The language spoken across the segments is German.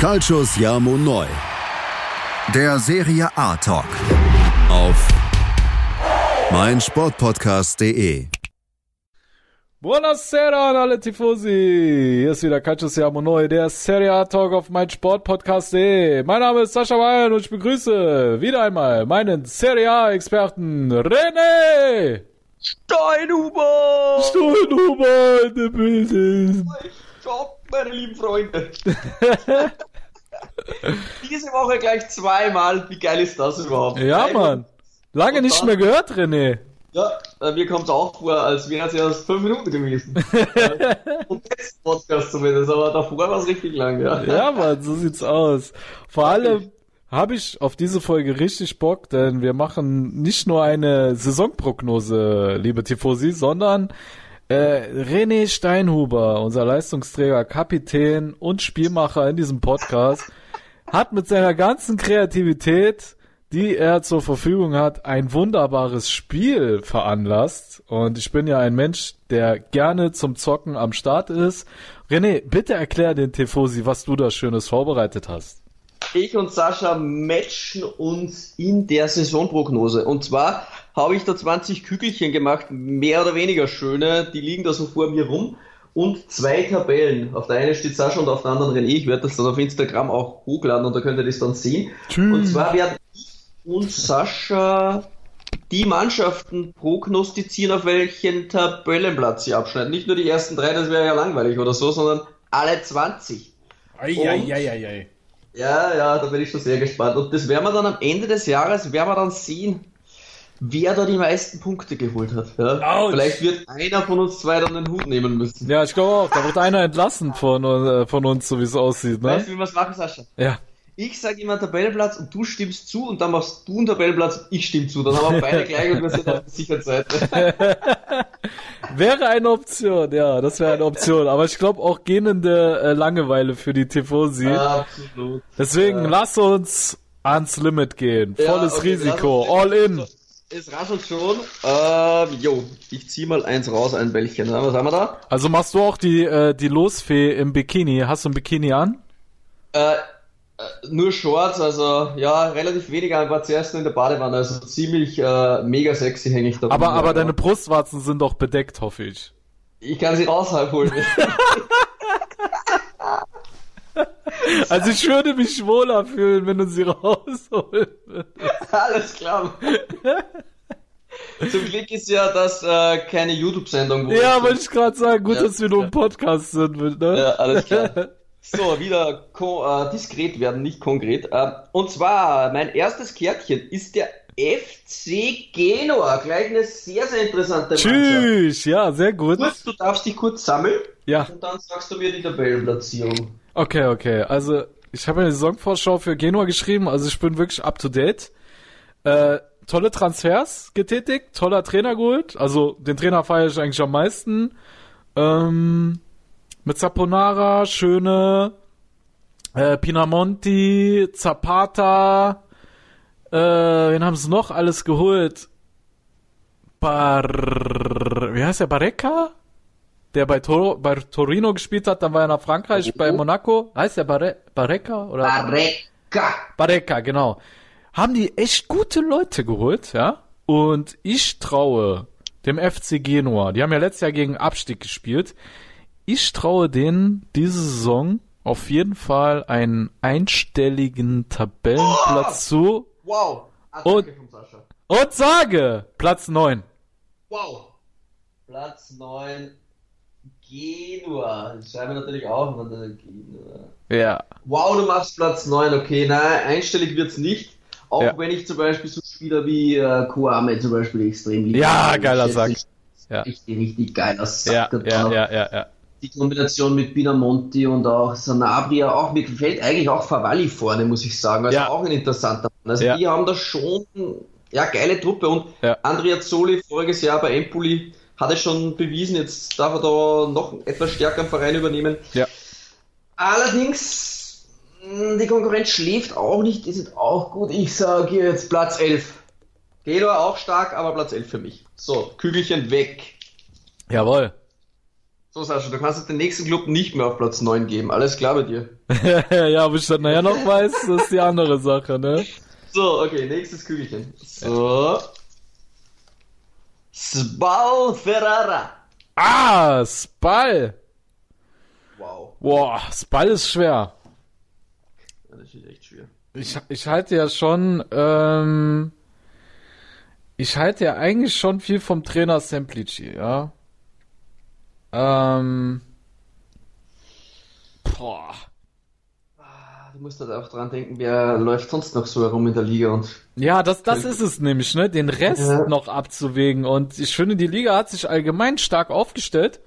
Calcius Jamo Neu. Der Serie A Talk. Auf meinsportpodcast.de. Buonasera an alle Tifosi. Hier ist wieder Calcius Jamo Neu, der Serie A Talk auf meinsportpodcast.de. Mein Name ist Sascha Weyer und ich begrüße wieder einmal meinen Serie A Experten René. Steinhuber! Steinhuber in der Building. Stopp, meine lieben Freunde. Diese Woche gleich zweimal. Wie geil ist das überhaupt? Ja, Einmal- Mann. Lange nicht mehr gehört, René. Ja, äh, mir kommt es auch vor, als wären es erst fünf Minuten gewesen. Und jetzt Podcast zumindest, aber davor war es richtig lang, ja. Ja, Mann, so sieht's aus. Vor allem habe ich auf diese Folge richtig Bock, denn wir machen nicht nur eine Saisonprognose, liebe Tifosi, sondern äh, René Steinhuber, unser Leistungsträger, Kapitän und Spielmacher in diesem Podcast, hat mit seiner ganzen Kreativität, die er zur Verfügung hat, ein wunderbares Spiel veranlasst. Und ich bin ja ein Mensch, der gerne zum Zocken am Start ist. René, bitte erklär den Tifosi, was du da Schönes vorbereitet hast. Ich und Sascha matchen uns in der Saisonprognose. Und zwar habe ich da 20 Kügelchen gemacht, mehr oder weniger schöne, die liegen da so vor mir rum. Und zwei Tabellen. Auf der einen steht Sascha und auf der anderen René. Ich werde das dann auf Instagram auch hochladen und da könnt ihr das dann sehen. Tschüss. Und zwar werden ich und Sascha die Mannschaften prognostizieren, auf welchen Tabellenplatz sie abschneiden. Nicht nur die ersten drei, das wäre ja langweilig oder so, sondern alle 20. Eieieiei. Ja, ja, da bin ich schon sehr gespannt. Und das werden wir dann am Ende des Jahres, werden wir dann sehen, wer da die meisten Punkte geholt hat. Ja? Vielleicht wird einer von uns zwei dann den Hut nehmen müssen. Ja, ich glaube auch, da wird einer entlassen von, äh, von uns, so wie es aussieht, Weißt ne? du, wie wir es machen, Sascha? Ja. Ich sage immer Tabellenplatz und du stimmst zu und dann machst du einen Tabellenplatz und ich stimme zu. Dann haben wir beide gleich und wir sind auf der sicheren Seite. Wäre eine Option, ja, das wäre eine Option. Aber ich glaube auch gähnende äh, Langeweile für die Tifosi. Absolut. Deswegen Ja. lass uns ans Limit gehen. Ja, Volles okay, Risiko, all in. Es raschelt schon. Ähm, jo, ich zieh mal eins raus, ein Bällchen. Was haben wir da? Also machst du auch die, äh, die Losfee im Bikini. Hast du ein Bikini an? Äh, nur Shorts, also ja, relativ wenig, aber war zuerst nur in der Badewanne, also ziemlich äh, mega sexy hänge ich da. Aber, aber deine Brustwarzen sind doch bedeckt, hoffe ich. Ich kann sie rausholen. Also ich würde mich wohler fühlen, wenn du sie rausholst. Alles klar. Zum Glück ist ja das äh, keine YouTube-Sendung. Ja, wollte ich gerade sagen. Gut, Ja, dass wir nur im Podcast sind, ne? Ja, alles klar. So, wieder äh, diskret werden, nicht konkret. Ähm, und zwar, mein erstes Kärtchen ist der FC Genua. Gleich eine sehr, sehr interessante Mannschaft. Tschüss, ja, sehr gut. Kurz, du darfst dich kurz sammeln Ja, und dann sagst du mir die Tabellenplatzierung. okay, okay. Also, ich habe eine Saisonvorschau für Genua geschrieben, also ich bin wirklich up to date. Äh, tolle Transfers getätigt, toller Trainer geholt. Also, den Trainer feiere ich eigentlich am meisten. Ähm, mit Zaponara, Schöne, äh, Pinamonti, Zapata, äh, wen haben sie noch alles geholt? Bar, wie heißt der, Barreca? Der bei, Tor bei Torino gespielt hat, dann war er nach Frankreich, Oh. bei Monaco. Heißt der Barre Barreca? Oder? Barreca. Barreca, genau. Haben die echt gute Leute geholt, ja? Und ich traue dem FC Genua, die haben ja letztes Jahr gegen Abstieg gespielt, ich traue denen diese Saison auf jeden Fall einen einstelligen Tabellenplatz zu Wow. Und- und sage Platz 9. Wow. Platz 9. Genua. Das schreiben wir natürlich auch. äh, Genua. Ja. Wow, du machst Platz 9, okay. Nein, einstellig wird's nicht. Auch Ja. wenn ich zum Beispiel so Spieler wie äh, Kouame zum Beispiel extrem liebe. Ja, Ich geiler Sack. Ja. Richtig, richtig geiler Sack. Ja, ja, ja, ja, ja. Die Kombination mit Binamonti und auch Sanabria, auch mir gefällt eigentlich auch Favalli vorne, muss ich sagen. Also Ja. auch ein interessanter Mann. Also Ja. die haben da schon, ja, geile Truppe und Ja. Andrea Zoli voriges Jahr bei Empoli hat es schon bewiesen, jetzt darf er da noch etwas stärkeren Verein übernehmen. Ja. Allerdings, mh, die Konkurrenz schläft auch nicht, die sind auch gut. Ich sage jetzt Platz 11. Genua auch stark, aber Platz 11 für mich. So, Kügelchen weg. Jawohl. So, Sascha, du kannst den nächsten Club nicht mehr auf Platz 9 geben. Alles klar bei dir. ja, ob ich das nachher noch weiß, das ist die andere Sache, ne? So, okay, nächstes Kügelchen. So. Spal Ferrara. Ah, Spall. Wow. Boah, Spall ist schwer. Ja, das ist echt schwer. Ich, ich halte ja schon, ähm, ich halte ja eigentlich schon viel vom Trainer Semplici, ja. Ähm, boah. Ah, Du musst halt auch dran denken, wer läuft sonst noch so herum in der Liga und Ja, das, das ist es nämlich, ne? Den Rest Ja. noch abzuwägen. Und ich finde, die Liga hat sich allgemein stark aufgestellt.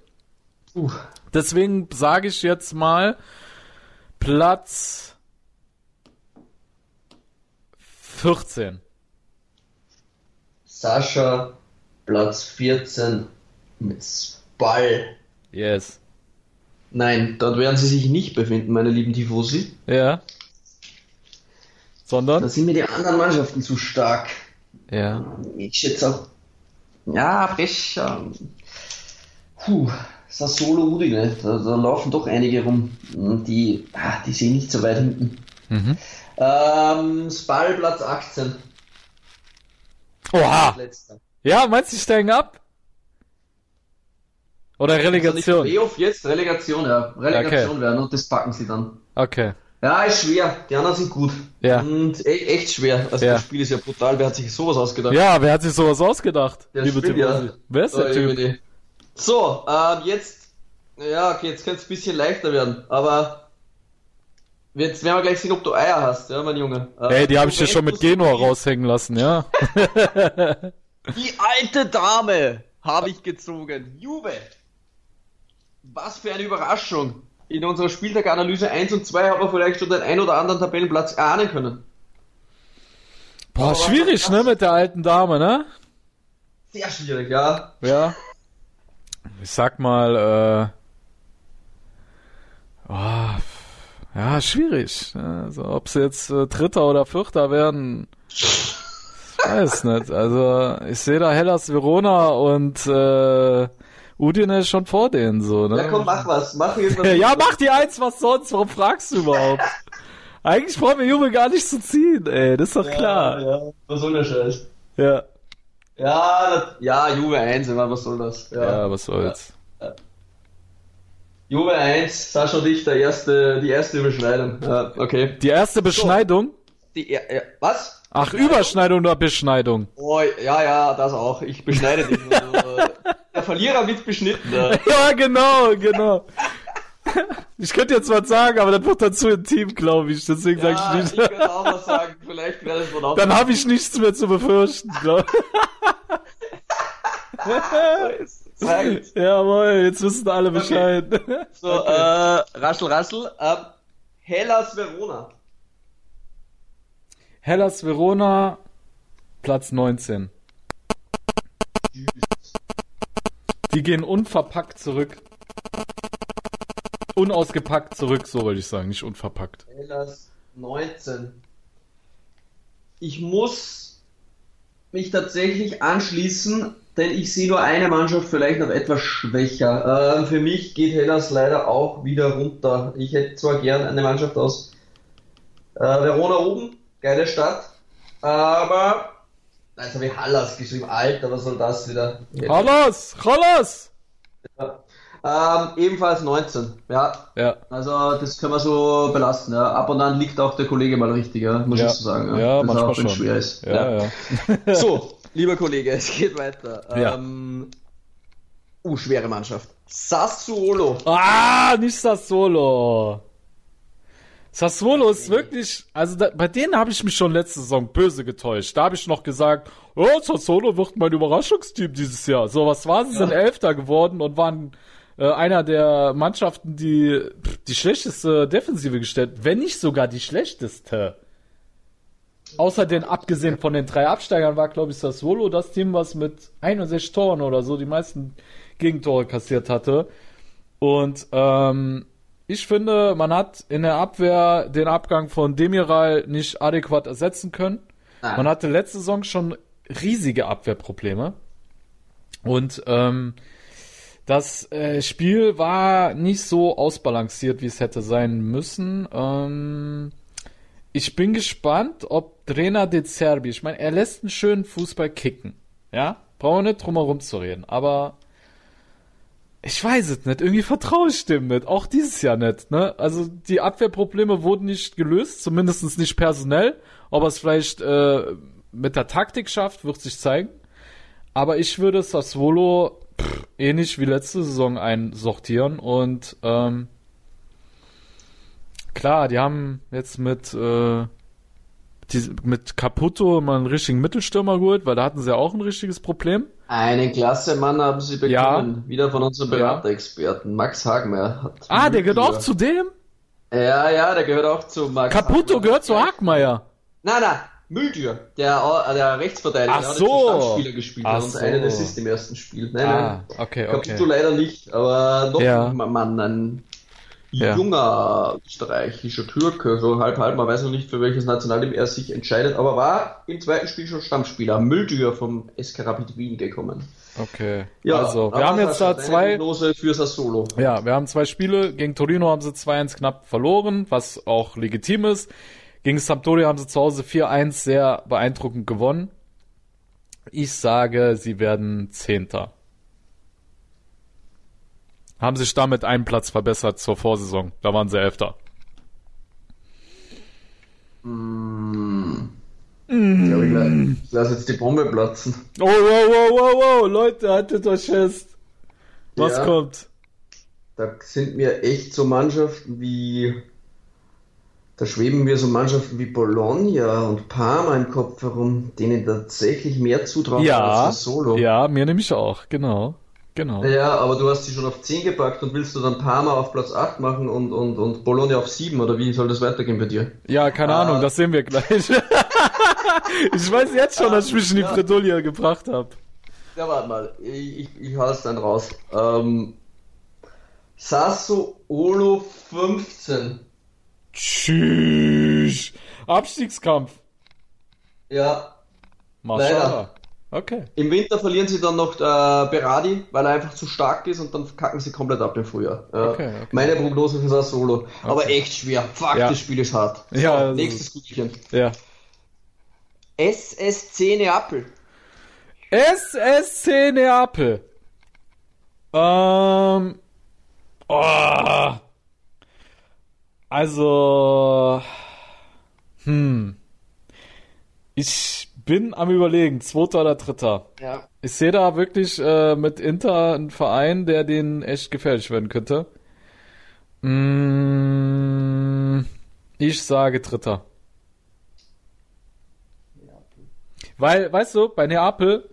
uh, Deswegen sage ich jetzt mal Platz 14. Sascha Platz 14 mit Spal. Yes. Nein, dort werden sie sich nicht befinden, meine lieben Tifosi. Ja. Da Sondern? sind mir die anderen Mannschaften zu stark. Ja. Ich schätze auch. Ja, Brescia. Puh, Sassolo Udine. Da, da laufen doch einige rum. Die, ah, die sehen nicht so weit hinten. Mhm. Ähm, Spal Platz 18. Oha. Ja, meinst du, die steigen ab? Oder Relegation? Also Playoff jetzt, Relegation, ja. Relegation werden und das packen sie dann. Okay. Ja, ist schwer. Die anderen sind gut. Ja. Und e echt schwer. Also Ja. das Spiel ist ja brutal. Wer hat sich sowas ausgedacht? Ja, wer hat sich sowas ausgedacht? Der liebe Tifosi? ja. Wer ist der Oh, Typ? So, ähm, jetzt, ja, okay, jetzt könnte es ein bisschen leichter werden, aber jetzt werden wir gleich sehen, ob du Eier hast, ja, mein Junge. Äh, Ey, die habe ich dir schon mit Genua raushängen lassen, ja? Die alte Dame habe ich gezogen. Juve. Was für eine Überraschung. In unserer Spieltaganalyse 1 und 2 haben wir vielleicht schon den ein oder anderen Tabellenplatz ahnen können. Boah, Aber schwierig, ne, mit der alten Dame, ne? Sehr schwierig, ja. Ja. Ich sag mal, äh, oh, ja, schwierig. ne? Also, ob sie jetzt äh, Dritter oder Vierter werden, ich weiß nicht. Also, ich sehe da Hellas Verona und äh, Udine schon vor denen, so, ne? Ja, komm, mach was. Mach irgendwas. Ja, mach die eins, was sonst? Warum fragst du überhaupt? Eigentlich brauchen wir Juve gar nicht zu ziehen, ey, das ist doch klar. Ja, was soll der Scheiß? Ja, Ja, das, ja, Juve 1, aber was soll das? ja, was soll's. Juve 1, Sascha und ich, der erste, die erste Überschneidung. Ja, okay. Die erste Beschneidung? Die, ja, ja, was? Ach, Überschneidung oder Beschneidung? Oh, ja, ja, das auch. Ich beschneide dich. Äh, der Verlierer wird beschnitten. Ja. Ja, genau, genau. Ich könnte jetzt was sagen, aber das wird dann zu intim, glaube ich. Deswegen Ja, sage ich ich nicht. könnte auch was sagen. Vielleicht wäre das von auch. Dann habe ich nichts mehr zu befürchten, glaube Sagt. Jawohl, jetzt wissen alle Bescheid. So, äh, Raschel, Raschel. Ähm, Hellas Verona. Hellas Verona, Platz 19. Die gehen unverpackt zurück. Unausgepackt zurück, so wollte ich sagen, nicht unverpackt. Hellas 19. Ich muss mich tatsächlich anschließen, denn ich sehe nur eine Mannschaft vielleicht noch etwas schwächer. Ähm, für mich geht Hellas leider auch wieder runter. Ich hätte zwar gern eine Mannschaft aus äh, Verona oben, geile Stadt, aber also wie Hallas geschrieben, Alter, was soll das wieder? Hallas! Hallas! Ähm, ebenfalls 19, ja. Ja. Also das können wir so belasten, ja. Ab und an liegt auch der Kollege mal richtig, ja, muss Ja. ich so sagen. Ja, Wenn es manchmal auch wenn es schon. schwer ist. Ja, ja. So, lieber Kollege, es geht weiter. Ja. Ähm, uh, schwere Mannschaft. Sassuolo. Ah, nicht Sassuolo. Sassuolo ist wirklich, also da, bei denen habe ich mich schon letzte Saison böse getäuscht. Da habe ich noch gesagt, oh, Sassuolo wird mein Überraschungsteam dieses Jahr. So, was war sie? Sind Elfter geworden und waren äh, einer der Mannschaften, die pff, die schlechteste Defensive gestellt, wenn nicht sogar die schlechteste. Außer den, abgesehen von den drei Absteigern, war, glaube ich, Sassuolo das Team, was mit 61 Toren oder so die meisten Gegentore kassiert hatte. Und ähm, ich finde, man hat in der Abwehr den Abgang von Demiral nicht adäquat ersetzen können. Nein. Man hatte letzte Saison schon riesige Abwehrprobleme. Und ähm, Das äh, Spiel war nicht so ausbalanciert, wie es hätte sein müssen. Ähm, ich bin gespannt, ob Trainer de Zerbi, ich meine, er lässt einen schönen Fußball kicken. Ja, brauchen wir nicht drum herum zu reden, aber ich weiß es nicht, irgendwie vertraue ich dem nicht, auch dieses Jahr nicht, ne? Also die Abwehrprobleme wurden nicht gelöst, zumindest nicht personell, ob er es vielleicht äh, mit der Taktik schafft, wird sich zeigen. Aber ich würde Sassuolo pff, ähnlich wie letzte Saison einsortieren und ähm, klar, die haben jetzt mit äh, die, mit Caputo mal einen richtigen Mittelstürmer geholt, weil da hatten sie ja auch ein richtiges Problem. Einen klasse Mann haben sie bekommen. Ja. Wieder von unserem Beraterexperten. Max Hagmeier. Hat Ah, der gehört auch zu dem? Ja, ja, der gehört auch zu Max Caputo Hagmeier. gehört zu Hagmeier. Nein, nein, Mülltür, der, der Rechtsverteidiger, Ach der hat so. zum Stammspieler gespielt Ach und so. einen Assist im ersten Spiel. Nein, Ah, nein. okay, Caputo okay. leider nicht, aber noch Ja. ein Mann, ein Ja. junger österreichischer Türke, so halb halb, man weiß noch nicht, für welches Nationalteam er sich entscheidet, aber war im zweiten Spiel schon Stammspieler. Mülltür vom SK Rapid Wien gekommen. Okay. Ja, also, wir haben jetzt da zwei, für Sassolo. ja, wir haben zwei Spiele. Gegen Torino haben sie 2-1 knapp verloren, was auch legitim ist. Gegen Sampdoria haben sie zu Hause 4-1 sehr beeindruckend gewonnen. Ich sage, sie werden Zehnter. Haben sich damit einen Platz verbessert zur Vorsaison. Da waren sie Elfter. Ich glaube, ich, ich lasse jetzt die Bombe platzen. Oh, wow, wow, wow, wow, Leute, haltet euch fest. Was Ja. kommt? Da sind mir echt so Mannschaften wie. Da schweben mir so Mannschaften wie Bologna und Parma im Kopf herum, denen tatsächlich mehr zutrauen Ja, als Solo. ja, mir nämlich auch, genau, genau. Ja, aber du hast sie schon auf 10 gepackt und willst du dann Parma auf Platz 8 machen und, und, und Bologna auf 7 oder wie soll das weitergehen bei dir? Ja, keine Ah. Ahnung, das sehen wir gleich. ich weiß jetzt schon, dass ich mich in die Ja. Bredouille gebracht habe. Ja, warte mal, ich, ich, ich hau es dann raus. Ähm, Sasso Olo 15. Tschüss. Abstiegskampf. Ja, Maschallah. Okay. Im Winter verlieren sie dann noch äh, Berardi, weil er einfach zu stark ist und dann kacken sie komplett ab im Frühjahr. Äh, Okay, okay. Meine Prognose für Sassuolo. Aber echt schwer. Fuck, Ja. das Spiel ist hart. Ja, das nächstes Gutchen. Ja. SSC Neapel. SSC Neapel. Ähm. Oh. Also. Hm. Ich bin am überlegen, zweiter oder dritter. Ja. Ich sehe da wirklich äh, mit Inter einen Verein, der denen echt gefährlich werden könnte. Mm, ich sage Dritter. Weil, weißt du, bei Neapel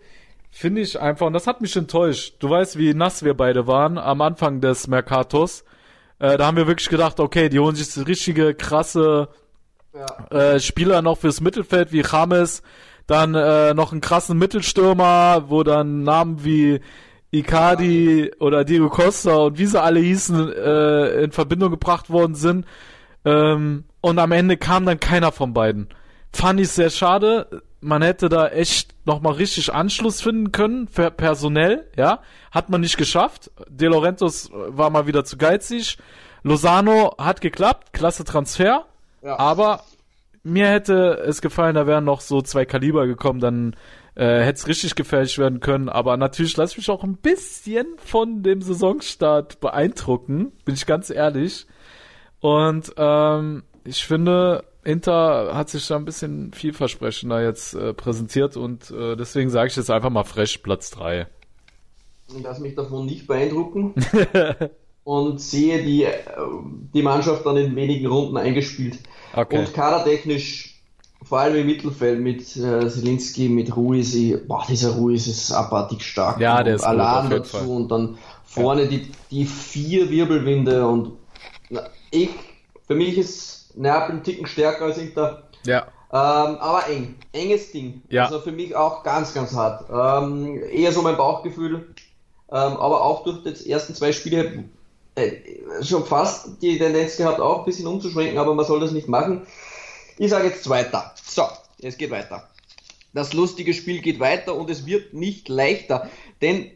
finde ich einfach, und das hat mich enttäuscht. Du weißt, wie nass wir beide waren am Anfang des Mercatos. Äh, da haben wir wirklich gedacht, okay, die holen sich richtige, krasse Ja. äh, Spieler noch fürs Mittelfeld wie James, dann äh, noch einen krassen Mittelstürmer, wo dann Namen wie Icardi oder Diego Costa und wie sie alle hießen, äh, in Verbindung gebracht worden sind. Ähm, und am Ende kam dann keiner von beiden. Fand ich sehr schade. Man hätte da echt nochmal richtig Anschluss finden können, per personell, ja. Hat man nicht geschafft. De Laurentiis war mal wieder zu geizig. Lozano hat geklappt, klasse Transfer. Ja. Aber mir hätte es gefallen, da wären noch so zwei Kaliber gekommen, dann äh, hätte es richtig gefährlich werden können. Aber natürlich lasse ich mich auch ein bisschen von dem Saisonstart beeindrucken, bin ich ganz ehrlich. Und ähm, ich finde, Inter hat sich da ein bisschen vielversprechender jetzt äh, präsentiert und äh, deswegen sage ich jetzt einfach mal fresh Platz 3. Ich lasse mich davon nicht beeindrucken und sehe die, äh, die Mannschaft dann in wenigen Runden eingespielt. Okay. Und kadertechnisch, vor allem im Mittelfeld mit äh, Selinski, mit Ruiz, boah, dieser Ruiz ist abartig stark. Ja, der ist gut, Alan dazu Fall. und dann vorne die, die vier Wirbelwinde und na, ich, für mich ist Neapel ein Ticken stärker als Inter. Ja. Ähm, aber eng. Enges Ding. Ja. Also für mich auch ganz, ganz hart. Ähm, eher so mein Bauchgefühl. Ähm, aber auch durch die ersten zwei Spiele schon fast die Tendenz gehabt, auch ein bisschen umzuschwenken, aber man soll das nicht machen. Ich sage jetzt Zweiter. So, es geht weiter. Das lustige Spiel geht weiter und es wird nicht leichter, denn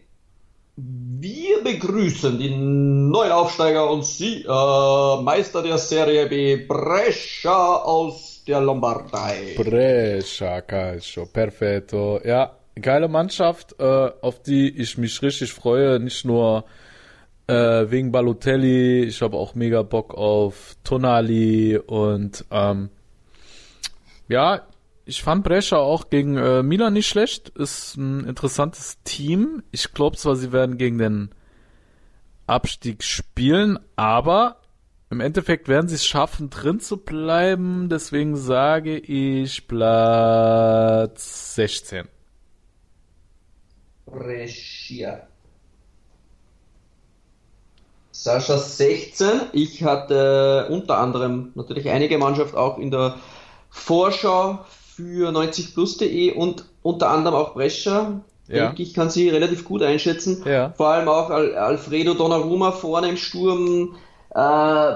Wir begrüßen die neuen Aufsteiger und Sie, äh, Meister der Serie B, Brescia aus der Lombardei. Brescia Calcio, perfetto. Ja, geile Mannschaft, äh, auf die ich mich richtig freue. Nicht nur äh, wegen Balotelli, ich habe auch mega Bock auf Tonali und ähm, ja, ich fand Brescia auch gegen äh, Milan nicht schlecht. Ist ein interessantes Team. Ich glaube zwar, sie werden gegen den Abstieg spielen, aber im Endeffekt werden sie es schaffen, drin zu bleiben. Deswegen sage ich Platz 16. Brescia. Sascha 16. Ich hatte unter anderem natürlich einige Mannschaft auch in der Vorschau für 90plus.de und unter anderem auch Brescia. Ja. Denke ich, kann sie relativ gut einschätzen. Ja. Vor allem auch Al Alfredo Donnarumma vorne im Sturm. Äh,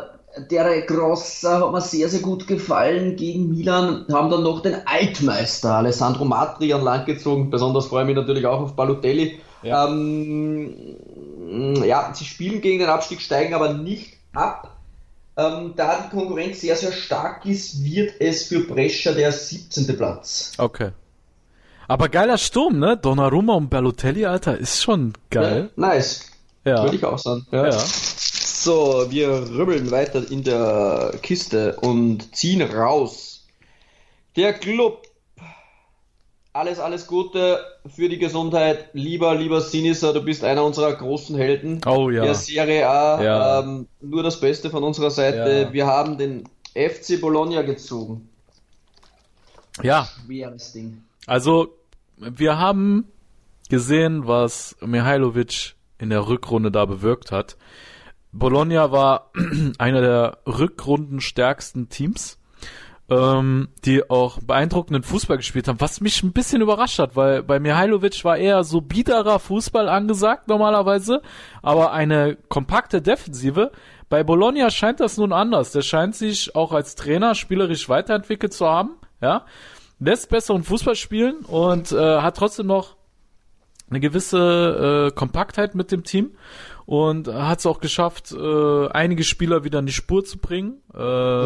der Grossa hat mir sehr, sehr gut gefallen gegen Milan. Haben dann noch den Altmeister Alessandro Matri an Land gezogen. Besonders freue ich mich natürlich auch auf Balotelli. Ja. Ähm, ja, sie spielen gegen den Abstieg, steigen aber nicht ab. Ähm, da die Konkurrenz sehr, sehr stark ist, wird es für Brescia der 17. Platz. Okay. Aber geiler Sturm, ne? Donnarumma und Balotelli, Alter, ist schon geil. Ja, nice. Ja. Würde ich auch sagen. Ja. Ja. So, wir rübbeln weiter in der Kiste und ziehen raus. Der Club. Alles, alles Gute für die Gesundheit. Lieber, lieber Sinisa, du bist einer unserer großen Helden Oh ja. der Serie A. Ja. Ähm, nur das Beste von unserer Seite. Ja. Wir haben den FC Bologna gezogen. Ja, Schweres Ding. also wir haben gesehen, was Mihailovic in der Rückrunde da bewirkt hat. Bologna war einer der rückrundenstärksten Teams, ähm, die auch beeindruckenden Fußball gespielt haben, was mich ein bisschen überrascht hat, weil bei Mihailovic war eher so biederer Fußball angesagt normalerweise, aber eine kompakte Defensive. Bei Bologna scheint das nun anders. Der scheint sich auch als Trainer spielerisch weiterentwickelt zu haben, ja, lässt besseren Fußball spielen und äh, hat trotzdem noch eine gewisse äh, Kompaktheit mit dem Team und hat es auch geschafft, äh, einige Spieler wieder in die Spur zu bringen. Äh,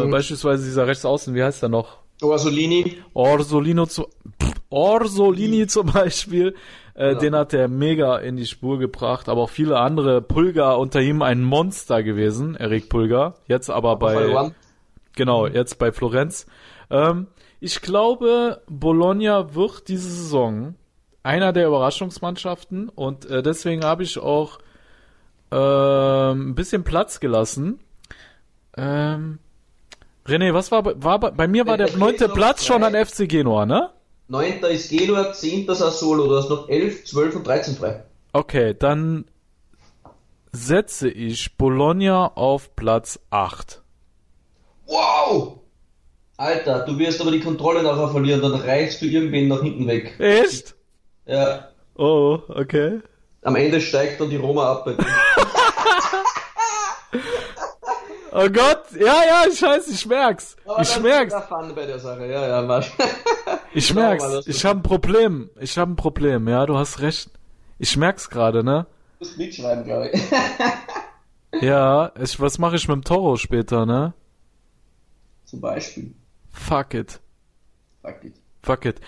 Beispielsweise dieser Rechtsaußen, wie heißt er noch? Orsolini. Orsolino zu, pff, Orsolini zum Beispiel, äh, Ja. den hat er mega in die Spur gebracht, aber auch viele andere. Pulgar unter ihm ein Monster gewesen, Erik Pulgar. Jetzt aber bei, genau, jetzt bei Florenz. Ähm, ich glaube, Bologna wird diese Saison einer der Überraschungsmannschaften und äh, deswegen habe ich auch ähm, ein bisschen Platz gelassen. Ähm, René, was war, bei- war bei, mir war Äh, der äh, neunte noch Platz schon an FC Genua, ne? Neunter ist Genua, zehnter Sassuolo. Du hast noch 11, 12 und 13 frei. Okay, dann setze ich Bologna auf Platz 8. Wow! Alter, du wirst aber die Kontrolle nachher verlieren, dann reichst du irgendwen nach hinten weg. Echt? Ja, Oh, okay. am Ende steigt dann die Roma ab bei dir. Oh Gott, ja, ja, ich weiß, ich merk's. Aber Ich merk's. Fun bei der Sache, ja, ja, Mann. Ich mal, merk's. Ich habe ein Problem. Ich habe ein Problem. Ja, du hast recht. Ich merk's gerade, ne? Du musst mitschreiben, glaube ich. Ja, ich, was mache ich mit dem Toro später, ne? Zum Beispiel. Fuck it. Fuck it. Fuck it.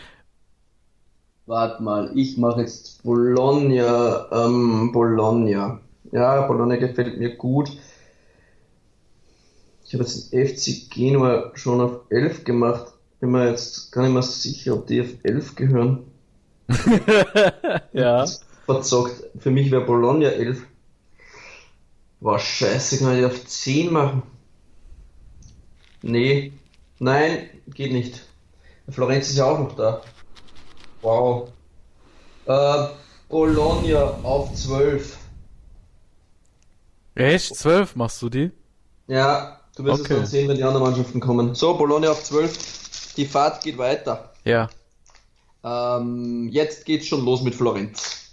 Warte mal, ich mache jetzt Bologna, ähm, Bologna. Ja, Bologna gefällt mir gut. Ich habe jetzt den FC Genua schon auf 11 gemacht. Bin mir jetzt gar nicht mehr sicher, ob die auf 11 gehören. Ja. Verzockt. Für mich wäre Bologna 11. Boah, scheiße, kann ich auf 10 machen? Nee. Nein, geht nicht. Florenz ist ja auch noch da. Wow. Äh, Bologna auf 12. Echt? Zwölf machst du die? Ja, du wirst Okay. es dann sehen, wenn die anderen Mannschaften kommen. So, Bologna auf 12. Die Fahrt geht weiter. Ja. Ähm, jetzt geht's schon los mit Florenz.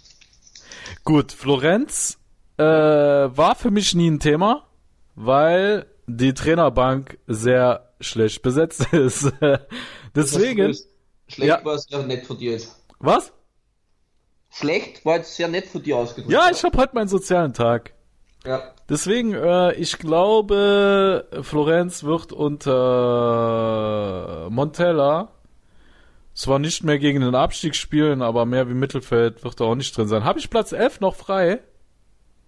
Gut, Florenz äh, war für mich nie ein Thema, weil die Trainerbank sehr schlecht besetzt ist. Deswegen. Schlecht Ja. war es ja nett von dir jetzt. Was? schlecht, war jetzt sehr nett von dir ausgedrückt. Ja, ich habe heute meinen sozialen Tag. ja. Deswegen, äh, ich glaube, Florenz wird unter Montella zwar nicht mehr gegen den Abstieg spielen, aber mehr wie Mittelfeld wird er auch nicht drin sein. Habe ich Platz 11 noch frei?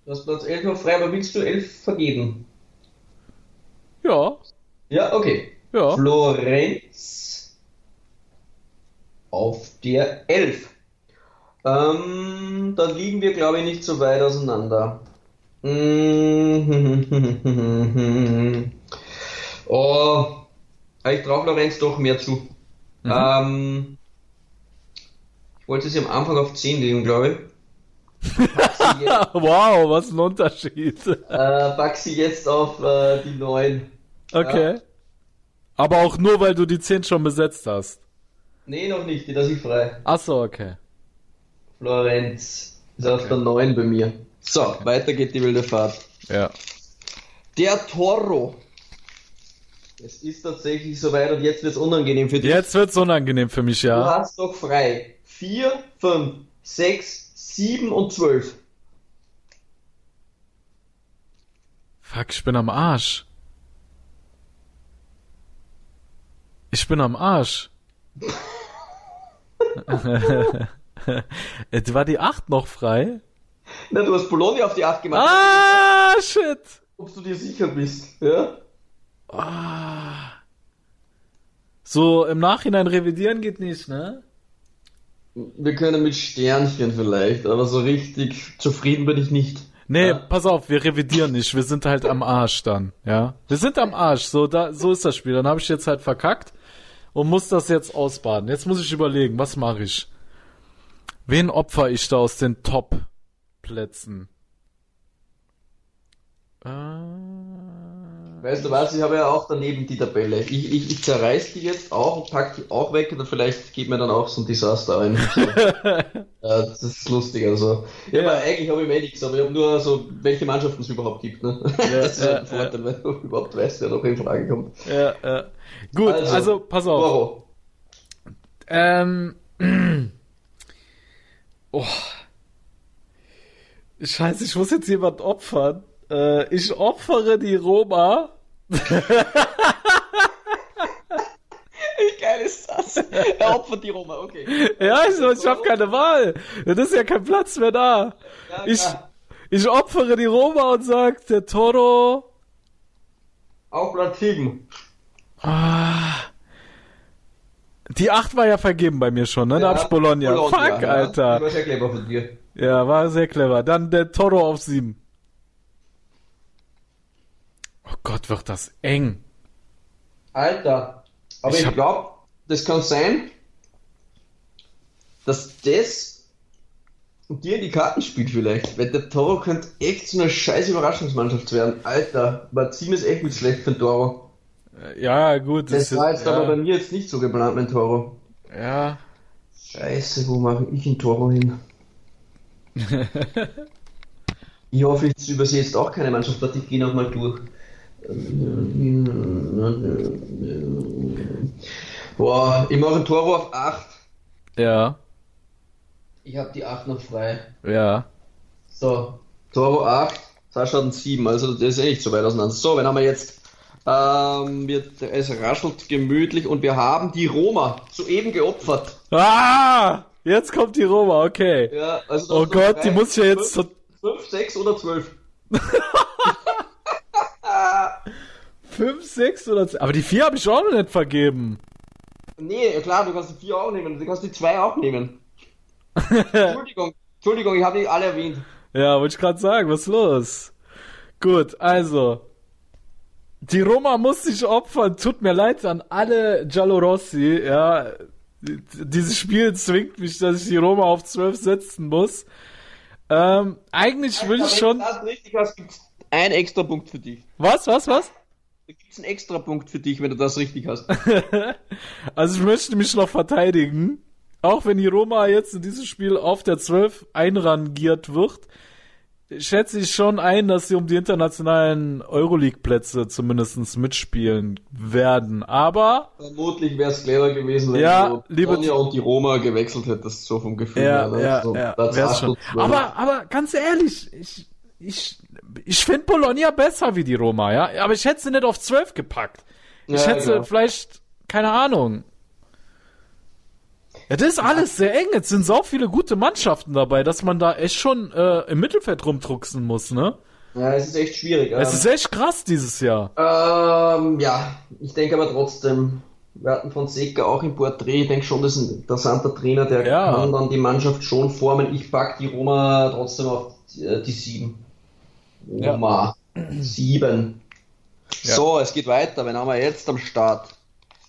Du hast Platz 11 noch frei, aber willst du 11 vergeben? Ja, Ja, okay. ja. Florenz auf der 11. Ähm, da liegen wir, glaube ich, nicht so weit auseinander. Oh, ich traue Florenz doch mehr zu. Ähm, ich wollte sie am Anfang auf 10 legen, glaube ich. Jetzt, wow, was ein Unterschied. äh, pack sie jetzt auf äh, die 9. Okay. Aber auch nur, weil du die 10 schon besetzt hast. Nee, noch nicht, die lasse ich frei. Ach so, okay. Florenz ist auf der 9 bei mir. So, weiter geht die wilde Fahrt. Ja. Der Toro. Es ist tatsächlich soweit und jetzt wird es unangenehm für dich. Jetzt wird's unangenehm für mich, Du ja. hast doch frei. 4, 5, 6, 7 und 12. Fuck, ich bin am Arsch. Ich bin am Arsch. Äh, War die 8 noch frei? Na, du hast Bologna auf die 8 gemacht, Ah, shit. ob du dir sicher bist. Ja? So, im Nachhinein revidieren geht nicht, ne? Wir können mit Sternchen vielleicht, aber so richtig zufrieden bin ich nicht. Nee, Ja. pass auf, wir revidieren nicht. Wir sind halt am Arsch dann, ja? Wir sind am Arsch, so, da, so ist das Spiel. Dann habe ich jetzt halt verkackt und muss das jetzt ausbaden. Jetzt muss ich überlegen, was mache ich? Wen opfer ich da aus den Top-Plätzen? Äh, Weißt du was, ich habe ja auch daneben die Tabelle. Ich, ich, ich zerreiß die jetzt auch und pack die auch weg und vielleicht geht mir dann auch so ein Desaster ein. So. äh, das ist lustig, also. Ja, Ja. aber eigentlich habe ich eh nichts, aber ich habe nur so, welche Mannschaften es überhaupt gibt. Ne? das ist ja, halt ein Vorteil, weil du überhaupt weißt, wer noch in Frage kommt. ja, ja. Gut, also, pass auf. Toro. Ähm. Oh. Scheiße, ich muss jetzt jemand opfern. Äh, ich opfere die Roma. Wie geil ist das? Er opfert die Roma, okay. Ja, ich, ich habe keine Wahl. Das ist ja kein Platz mehr da. Ja, Ich, ich opfere die Roma und sag, der Toro. Auf Platz 7. Ah. Die 8 war ja vergeben bei mir schon, ne? Da hab ich Bologna. Fuck, ja. Alter. Das war sehr clever von dir. Ja, war sehr clever. Dann der Toro auf 7. Oh Gott, wird das eng. Alter. Aber Ich ich, hab- glaube, das kann sein, dass das dir in die Karten spielt vielleicht. Weil der Toro könnte echt so eine scheiß Überraschungsmannschaft werden. Alter, Team ist echt nicht schlecht für den Toro. Ja, gut. Das ist war jetzt ja, aber bei mir jetzt nicht so geplant, mein Toro. ja. Scheiße, wo mache ich ein Toro hin? ich hoffe, ich übersehe jetzt auch keine Mannschaft, warte, ich gehe nochmal durch. Boah, ich mache ein Toro auf 8. Ja, Ich habe die 8 noch frei. ja. So, Toro 8, Sascha hat ein 7, also das ist eh nicht so weit auseinander. So, wen haben wir jetzt? Ähm, wird, es raschelt gemütlich und wir haben die Roma soeben geopfert. Ah! Jetzt kommt die Roma, okay. Ja, also Oh Gott, die muss ja jetzt so 5, 6 oder 12. 5, 6 oder 10. Aber die 4 habe ich auch noch nicht vergeben. Nee, klar, du kannst die 4 auch nehmen, du kannst die 2 auch nehmen. Entschuldigung, Entschuldigung, ich habe die alle erwähnt. Ja, wollte ich gerade sagen, was ist los? Gut, also. Die Roma muss sich opfern. Tut mir leid an alle Giallorossi, ja. Dieses Spiel zwingt mich, dass ich die Roma auf 12 setzen muss. Ähm, eigentlich will ich schon. Wenn du das richtig hast, gibt's einen extra Punkt für dich. Was, was, was? Da gibt's einen extra Punkt für dich, wenn du das richtig hast. Also ich möchte mich noch verteidigen. Auch wenn die Roma jetzt in diesem Spiel auf der 12 einrangiert wird. schätze ich schon ein, dass sie um die internationalen Euroleague-Plätze zumindest mitspielen werden. Aber vermutlich wäre es clever gewesen, wenn ja, du Sonja und die Roma gewechselt hättest, so vom Gefühl ja, her. ne? Ja, so, ja, wär's schon. Aber, aber ganz ehrlich, ich, ich, ich finde Bologna besser wie die Roma, ja. Aber ich hätte sie nicht auf 12 gepackt. Ich Ja, hätte sie genau. vielleicht, keine Ahnung. Ja, das ist alles sehr eng. Jetzt sind so viele gute Mannschaften dabei, dass man da echt schon äh, im Mittelfeld rumdrucksen muss, ne? Ja, es ist echt schwierig. Es ähm, ist echt krass dieses Jahr. Ähm, ja, ich denke aber trotzdem, wir hatten von Seca auch im Porträt, ich denke schon, das ist ein interessanter Trainer, der Ja. kann dann die Mannschaft schon formen. Ich pack die Roma trotzdem auf die, äh, die sieben. Roma. Sieben. Ja. So, es geht weiter. Wen haben wir jetzt am Start?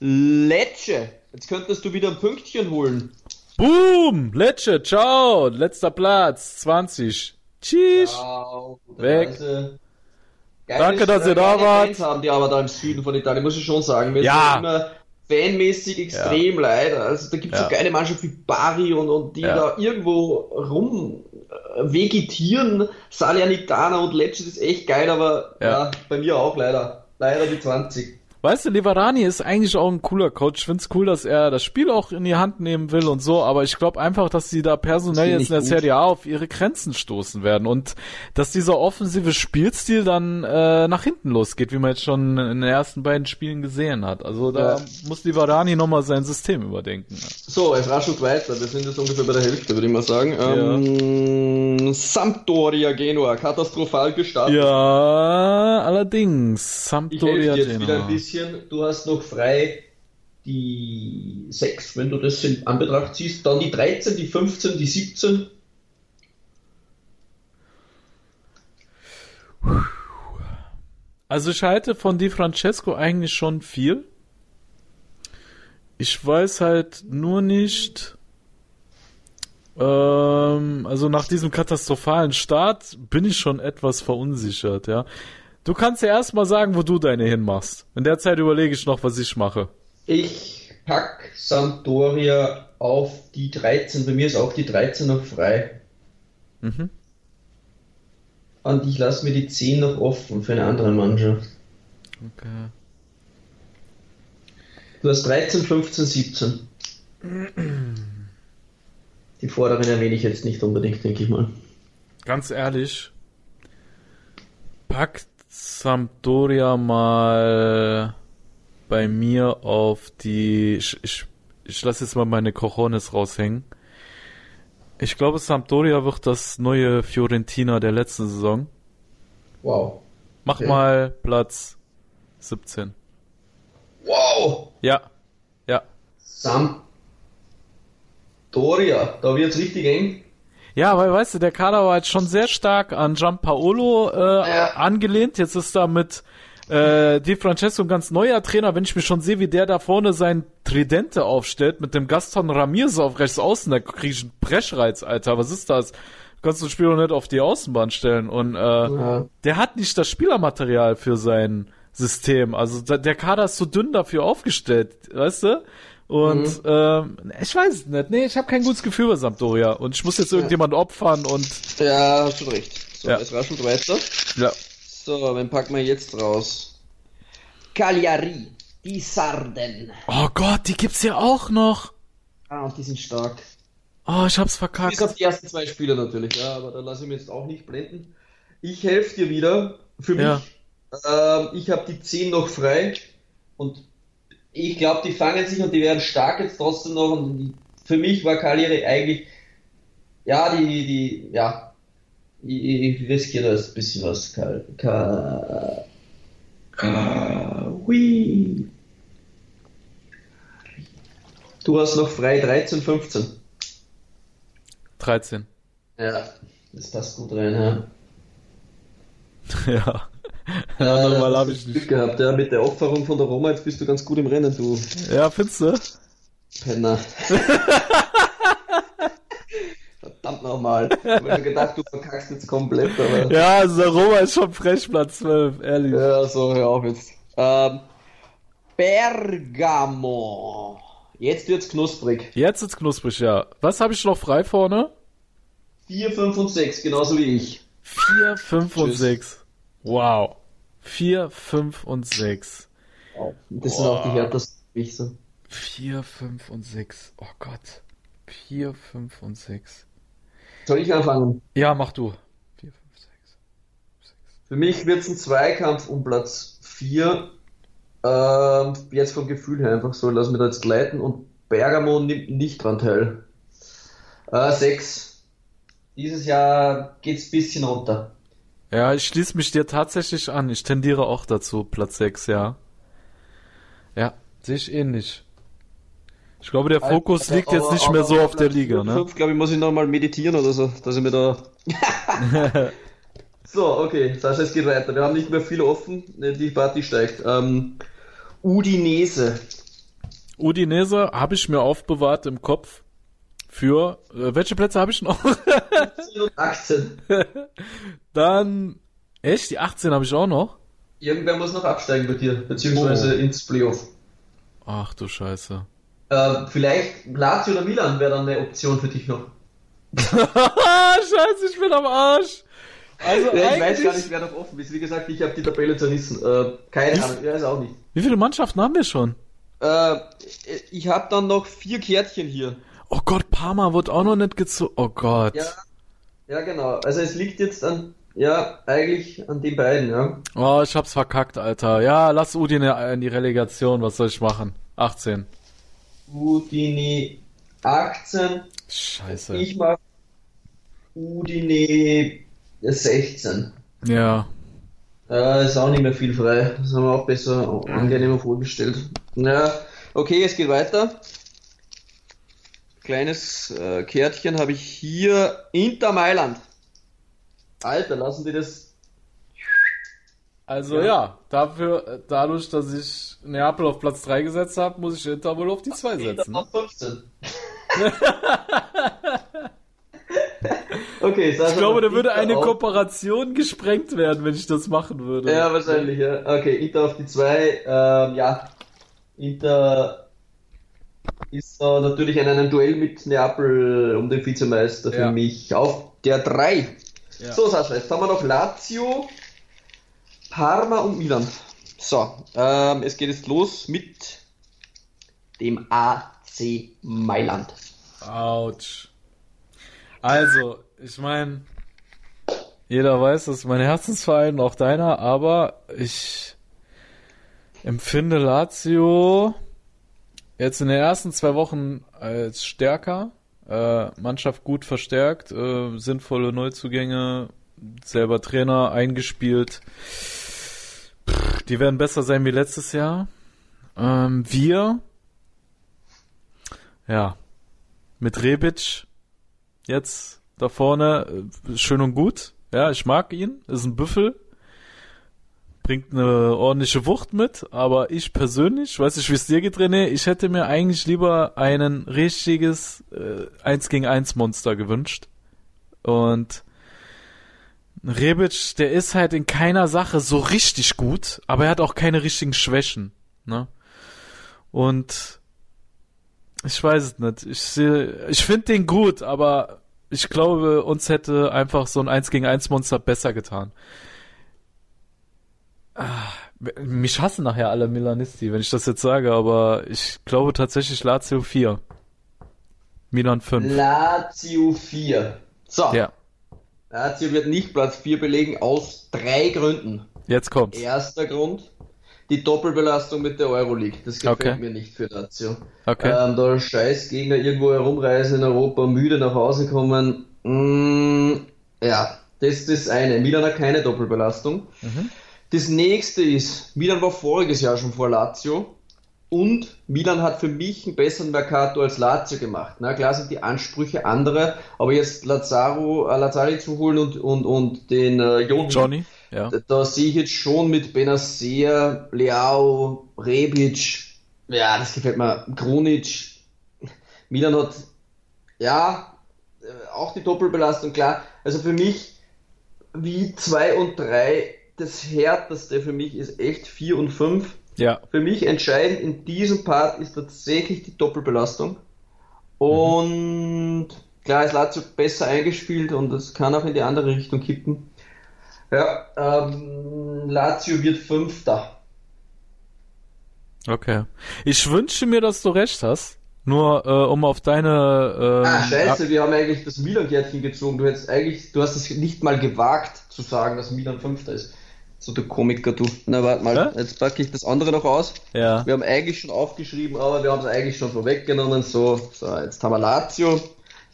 Lecce. Jetzt könntest du wieder ein Pünktchen holen. Boom! Lecce, ciao! Letzter Platz, 20. Tschüss! Gute Weg. Reise. Danke, dass ihr da wart. Fans haben die aber da im Süden von Italien, muss ich schon sagen. Mir Ja. immer fanmäßig extrem leid. Also da gibt es Ja. so geile Mannschaften wie Bari und, und die Ja. da irgendwo rum vegetieren. Salernitana und Lecce ist echt geil, aber Ja. ja. bei mir auch leider. Leider die 20. Weißt du, Liverani ist eigentlich auch ein cooler Coach. Ich find's cool, dass er das Spiel auch in die Hand nehmen will und so, aber ich glaube einfach, dass sie da personell jetzt in der. Serie A auf ihre Grenzen stoßen werden und dass dieser offensive Spielstil dann äh, nach hinten losgeht, wie man jetzt schon in den ersten beiden Spielen gesehen hat. Also da Ja. muss Liverani nochmal sein System überdenken. So, es raschelt weiter. Wir sind jetzt ungefähr bei der Hälfte, würde ich mal sagen. Ähm, Sampdoria Genua, katastrophal gestartet. Ja, allerdings. Sampdoria Genua. Bisschen. Du hast noch frei die 6, wenn du das in Anbetracht ziehst. Dann die 13, die 15, die 17. Also ich halte von Di Francesco eigentlich schon viel. Ich weiß halt nur nicht, ähm, also nach diesem katastrophalen Start bin ich schon etwas verunsichert, ja. Du kannst ja erstmal sagen, wo du deine hinmachst. In der Zeit überlege ich noch, was ich mache. Ich pack Sampdoria auf die 13. Bei mir ist auch die 13 noch frei. Mhm. Und ich lasse mir die 10 noch offen für eine andere Mannschaft. Okay. Du hast 13, 15, 17. Die vorderen erwähne ich jetzt nicht unbedingt, denke ich mal. Ganz ehrlich, packt Sampdoria mal bei mir auf die. Ich, ich, ich lasse jetzt mal meine Cojones raushängen. Ich glaube, Sampdoria wird das neue Fiorentina der letzten Saison. Wow. Mach Okay. mal Platz 17. Wow! Ja. Ja. Sampdoria, da wird's richtig eng. Ja, weil weißt du, der Kader war jetzt schon sehr stark an Gianpaolo äh, Ja. angelehnt. Jetzt ist da mit äh, Di Francesco ein ganz neuer Trainer. Wenn ich mir schon sehe, wie der da vorne sein Tridente aufstellt mit dem Gaston Ramirez auf rechts außen, da krieg ich einen Brechreiz, Alter. Was ist das? Du kannst das Spiel doch nicht auf die Außenbahn stellen. Und äh, Ja. der hat nicht das Spielermaterial für sein System. Also der Kader ist so dünn dafür aufgestellt, weißt du? Und ähm, ich weiß es nicht. Nee, ich habe kein gutes Gefühl bei Sampdoria. Und ich muss jetzt irgendjemand opfern und Ja, hast schon recht. So, Ja. es raschelt weiter. ja. So, wen packen wir jetzt raus? Cagliari, die Sarden. Oh Gott, die gibt's ja auch noch. Ah, und die sind stark. Oh, ich hab's Bis verkackt. auf die ersten zwei Spieler natürlich, ja, aber da lasse ich mir jetzt auch nicht blenden. Ich helfe dir wieder. Für mich, Ja. ähm, ich habe die 10 noch frei und ich glaube, die fangen sich und die werden stark jetzt trotzdem noch. Und für mich war Cagliari eigentlich, ja, die, die, ja, ich, ich riskiere da jetzt ein bisschen was. Ka, Ka, Ka. Du hast noch frei 13, 15. 13. Ja, das passt gut rein, ja. ja. Ein anderes Mal habe ich Glück nicht. gehabt, ja, mit der Opferung von der Roma, jetzt bist du ganz gut im Rennen, du Ja, findest du? Penner. Verdammt nochmal. Ich hab mir gedacht, du verkackst jetzt komplett, aber. Ja, also der Roma ist schon frech Platz 12, ehrlich. Ja, so, hör auf jetzt. Ähm, Bergamo. Jetzt wird's knusprig. Jetzt ist knusprig, ja. Was habe ich noch frei vorne? 4, 5 und 6, genauso wie ich. 4, 5 und 6. Wow. 4, 5 und 6. Das sind auch die härtesten Gewichte. 4, 5 und 6. Oh Gott. 4, 5 und 6. Soll ich anfangen? Ja, mach du. 4, 5, 6. Für mich wird es ein Zweikampf um Platz 4. Ähm, jetzt vom Gefühl her einfach so, lass mich da jetzt leiten und Bergamo nimmt nicht dran teil. Äh, 6. Dieses Jahr geht's ein bisschen runter. Ja, ich schließe mich dir tatsächlich an. Ich tendiere auch dazu, Platz 6, ja. Ja, sehe ich ähnlich. Ich glaube, der Fokus Also, liegt jetzt aber- nicht mehr aber so auf der Liga, ne? 5, glaube ich, muss ich nochmal meditieren oder so, dass ich mir da. so, okay, Sascha, es geht weiter. Wir haben nicht mehr viel offen, die Party steigt. Ähm, Udinese. Udinese habe ich mir aufbewahrt im Kopf für, äh, welche Plätze habe ich noch? 17 und 18. Dann, echt, die 18 habe ich auch noch? Irgendwer muss noch absteigen bei dir, beziehungsweise Oh. ins Playoff. Ach du Scheiße. Äh, vielleicht Lazio oder Milan wäre dann eine Option für dich noch. Scheiße, ich bin am Arsch. Also Ja, ich weiß gar nicht, wer noch offen ist. Wie gesagt, ich habe die Tabelle zerrissen. Äh, keine Ahnung, ja, ist auch nicht. Wie viele Mannschaften haben wir schon? Äh, ich habe dann noch vier Kärtchen hier. Oh Gott, Parma wird auch noch nicht gezogen. Oh Gott. Ja, ja, genau. Also es liegt jetzt an, ja, eigentlich an den beiden, ja. Oh, ich hab's verkackt, Alter. Ja, lass Udine in die Relegation. Was soll ich machen? 18. Udine 18. Scheiße. Ich mach Udine 16. Ja. Äh, ist auch nicht mehr viel frei. Das haben wir auch besser, angenehmer vorgestellt. Ja, okay, es geht weiter. Kleines äh, Kärtchen habe ich hier. Inter Mailand. Alter, lassen die das. Also Ja. ja, dafür, dadurch, dass ich Neapel auf Platz 3 gesetzt habe, muss ich Inter wohl auf die 2 setzen. Inter auf 15. okay, Sascha, Ich glaube, da würde Inter eine auf- Kooperation gesprengt werden, wenn ich das machen würde. Ja, wahrscheinlich, ja. Okay, Inter auf die 2. Ähm, ja, Inter ist äh, natürlich in einem Duell mit Neapel um den Vizemeister für Ja. mich auf der 3. Ja. So, Sascha, jetzt haben wir noch Lazio, Parma und Milan. So, ähm, es geht jetzt los mit dem AC Mailand. Autsch. Also, ich meine, jeder weiß, das ist mein Herzensverein, auch deiner, aber ich empfinde Lazio jetzt in den ersten zwei Wochen als stärker, äh, Mannschaft gut verstärkt, äh, sinnvolle Neuzugänge, selber Trainer eingespielt. Pff, Die werden besser sein wie letztes Jahr. Ähm, wir, ja, mit Rebic jetzt da vorne äh, schön und gut. Ja, ich mag ihn. Ist ein Büffel. Bringt eine ordentliche Wucht mit, aber ich persönlich, weiß nicht, wie es dir geht, René, ich hätte mir eigentlich lieber einen richtiges äh, 1 gegen 1 Monster gewünscht. Und Rebic, der ist halt in keiner Sache so richtig gut, aber er hat auch keine richtigen Schwächen. Ne? Und ich weiß es nicht. Ich sehe, ich finde den gut, aber ich glaube, uns hätte einfach so ein 1 gegen 1 Monster besser getan. Ah, mich hassen nachher alle Milanisti, wenn ich das jetzt sage, aber ich glaube tatsächlich Lazio 4. Milan 5. Lazio 4. So, Ja, Lazio wird nicht Platz 4 belegen aus drei Gründen. jetzt kommt's. Erster Grund, die Doppelbelastung mit der Euroleague. Das gefällt Okay. mir nicht für Lazio. Okay. Ähm, da scheiß Gegner irgendwo herumreisen in Europa, müde nach Hause kommen. Mm, ja, das ist das eine. Milan hat keine Doppelbelastung. Mhm. Das nächste ist, Milan war voriges Jahr schon vor Lazio und Milan hat für mich einen besseren Mercato als Lazio gemacht. Na klar sind die Ansprüche andere, aber jetzt Lazaro, äh, Lazzari zu holen und, und, und den äh, Johnny, Johnny? Ja. da, da sehe ich jetzt schon mit Benacer, Leao, Rebic, ja, das gefällt mir, Krunic. Milan hat, ja, äh, auch die Doppelbelastung, klar. Also für mich, wie 2 und 3, das härteste für mich ist echt 4 und 5. Ja. Für mich entscheidend in diesem Part ist tatsächlich die Doppelbelastung. Und klar ist Lazio besser eingespielt und das kann auch in die andere Richtung kippen. Ja, ähm, Lazio wird Fünfter. Okay. Ich wünsche mir, dass du recht hast. Nur äh, um auf deine. Äh, ah, scheiße, wir haben eigentlich das Milan-Kärtchen gezogen. Du hättest eigentlich, du hast es nicht mal gewagt zu sagen, dass Milan Fünfter ist. So der Komiker, du. Na, warte mal, ja? jetzt packe ich das andere noch aus. Ja. Wir haben eigentlich schon aufgeschrieben, aber wir haben es eigentlich schon vorweggenommen. So, so, jetzt haben wir Lazio.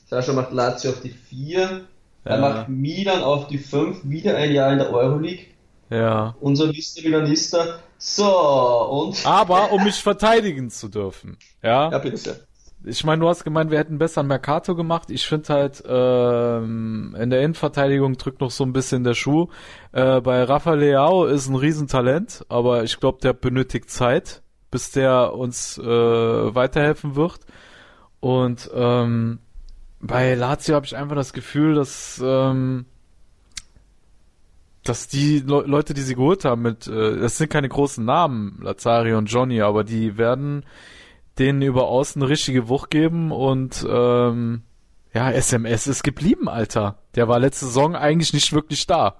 Sascha macht Lazio auf die 4. Er macht Milan auf die 5. Wieder ein Jahr in der Euroleague. Ja. Unser Liste Milanista. So, und. Aber um mich verteidigen zu dürfen. Ja. Ja, bitte. Ich meine, du hast gemeint, wir hätten besser Mercato gemacht. Ich finde halt, ähm, in der Innenverteidigung drückt noch so ein bisschen der Schuh. Äh, bei Rafa Leao ist ein Riesentalent, aber ich glaube, der benötigt Zeit, bis der uns äh, weiterhelfen wird. Und ähm, bei Lazio habe ich einfach das Gefühl, dass ähm, dass die Le Leute, die sie geholt haben, mit äh, das sind keine großen Namen, Lazari und Johnny, aber die werden denen über außen eine richtige Wucht geben und ähm, ja, SMS ist geblieben, Alter. Der war letzte Saison eigentlich nicht wirklich da.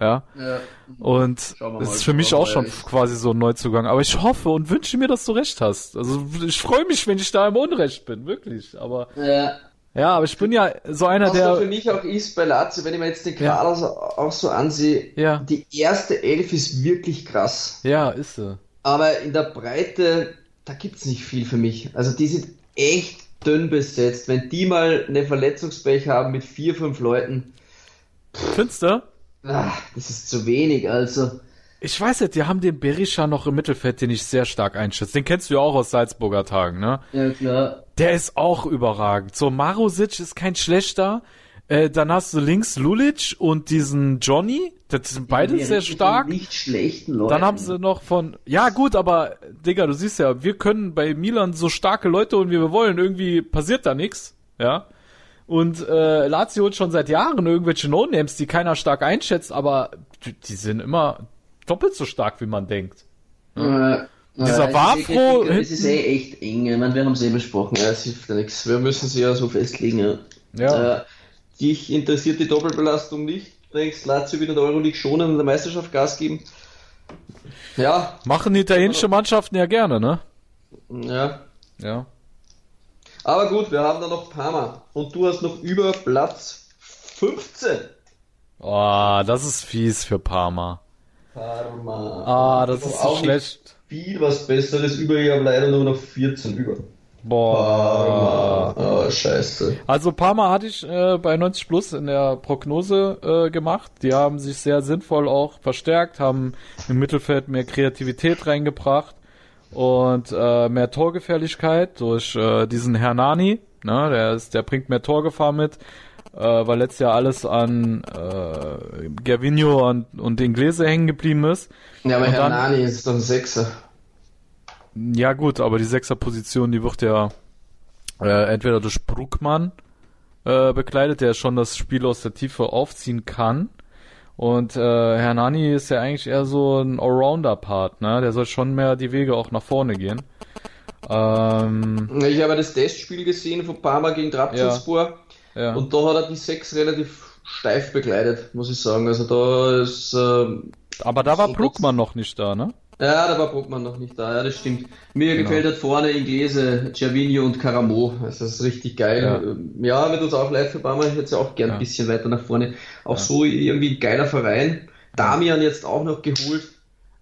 Ja. ja. Und es ist für mich auch schon quasi so ein Neuzugang. Aber ich hoffe und wünsche mir, dass du recht hast. Also ich freue mich, wenn ich da im Unrecht bin, wirklich. Aber ja. Ja, aber ich bin ja so einer, der. Was für mich auch ist bei Lazio, wenn ich mir jetzt den Kader ja. auch so ansehe, ja. die erste Elf ist wirklich krass. Ja, ist sie. Aber in der Breite, da gibt's nicht viel für mich. Also die sind echt dünn besetzt. Wenn die mal eine Verletzungspech haben mit vier, fünf Leuten. Findest du? Ach, das ist zu wenig, also. Ich weiß nicht, die haben den Berisha noch im Mittelfeld, den ich sehr stark einschätze. Den kennst du ja auch aus Salzburger Tagen, ne? Ja, klar. Der ist auch überragend. So, Marusic ist kein schlechter. Äh, dann hast du links Lulic und diesen Johnny. Das sind beide sehr stark. Nicht schlechten Leute. Dann haben sie noch von, ja gut, aber Digga, du siehst ja, wir können bei Milan so starke Leute und wie wir wollen. Irgendwie passiert da nichts, ja. Und äh, Lazio hat schon seit Jahren irgendwelche No-Names, die keiner stark einschätzt, aber die, die sind immer, doppelt so stark, wie man denkt. Ja. Äh, Dieser äh, Wafro. Es ist eh echt eng. Ich meine, wir haben es eh besprochen. Ja, es hilft ja nichts. Wir müssen sie ja so festlegen. Ja. ja. Äh, dich interessiert die Doppelbelastung nicht. Denkst, Lazio wieder in der Euroleague schonen und in der Meisterschaft Gas geben. Ja. Machen die italienische Mannschaften ja gerne, ne? Ja. Ja. Aber gut, wir haben da noch Parma. Und du hast noch über Platz 15. Oh, das ist fies für Parma. Parma. Ah, das ist so schlecht. Viel was Besseres über, habe leider nur noch 14 über. Boah. Parma. Oh, scheiße. Also Parma hatte ich äh, bei 90 Plus in der Prognose äh, gemacht. Die haben sich sehr sinnvoll auch verstärkt, haben im Mittelfeld mehr Kreativität reingebracht und äh, mehr Torgefährlichkeit durch äh, diesen Hernani. Ne, der, ist, der bringt mehr Torgefahr mit äh, weil letztes Jahr alles an äh, Gervinho und, und Inglese hängen geblieben ist. Ja, aber Hernani ist doch ein Sechser. Ja gut, aber die Sechser-Position, die wird ja äh, entweder durch Bruckmann äh, bekleidet, der schon das Spiel aus der Tiefe aufziehen kann. Und äh, Hernani ist ja eigentlich eher so ein Allrounder-Part, ne? Der soll schon mehr die Wege auch nach vorne gehen. Ähm, ich habe das Testspiel gesehen von Parma gegen Trabzonspor. Ja. Ja. Und da hat er die sechs relativ steif begleitet, muss ich sagen. Also da ist. Ähm, Aber da war Bruckmann noch nicht da, ne? Ja, da war Bruckmann noch nicht da, ja, das stimmt. Mir genau. gefällt halt vorne Inglese, Cervinho und Caramo. Das ist richtig geil. Ja, ähm, ja wird uns auch leid für Barmer. Ich hätte ja auch gern ja. ein bisschen weiter nach vorne. Auch ja. so irgendwie ein geiler Verein. Damian jetzt auch noch geholt.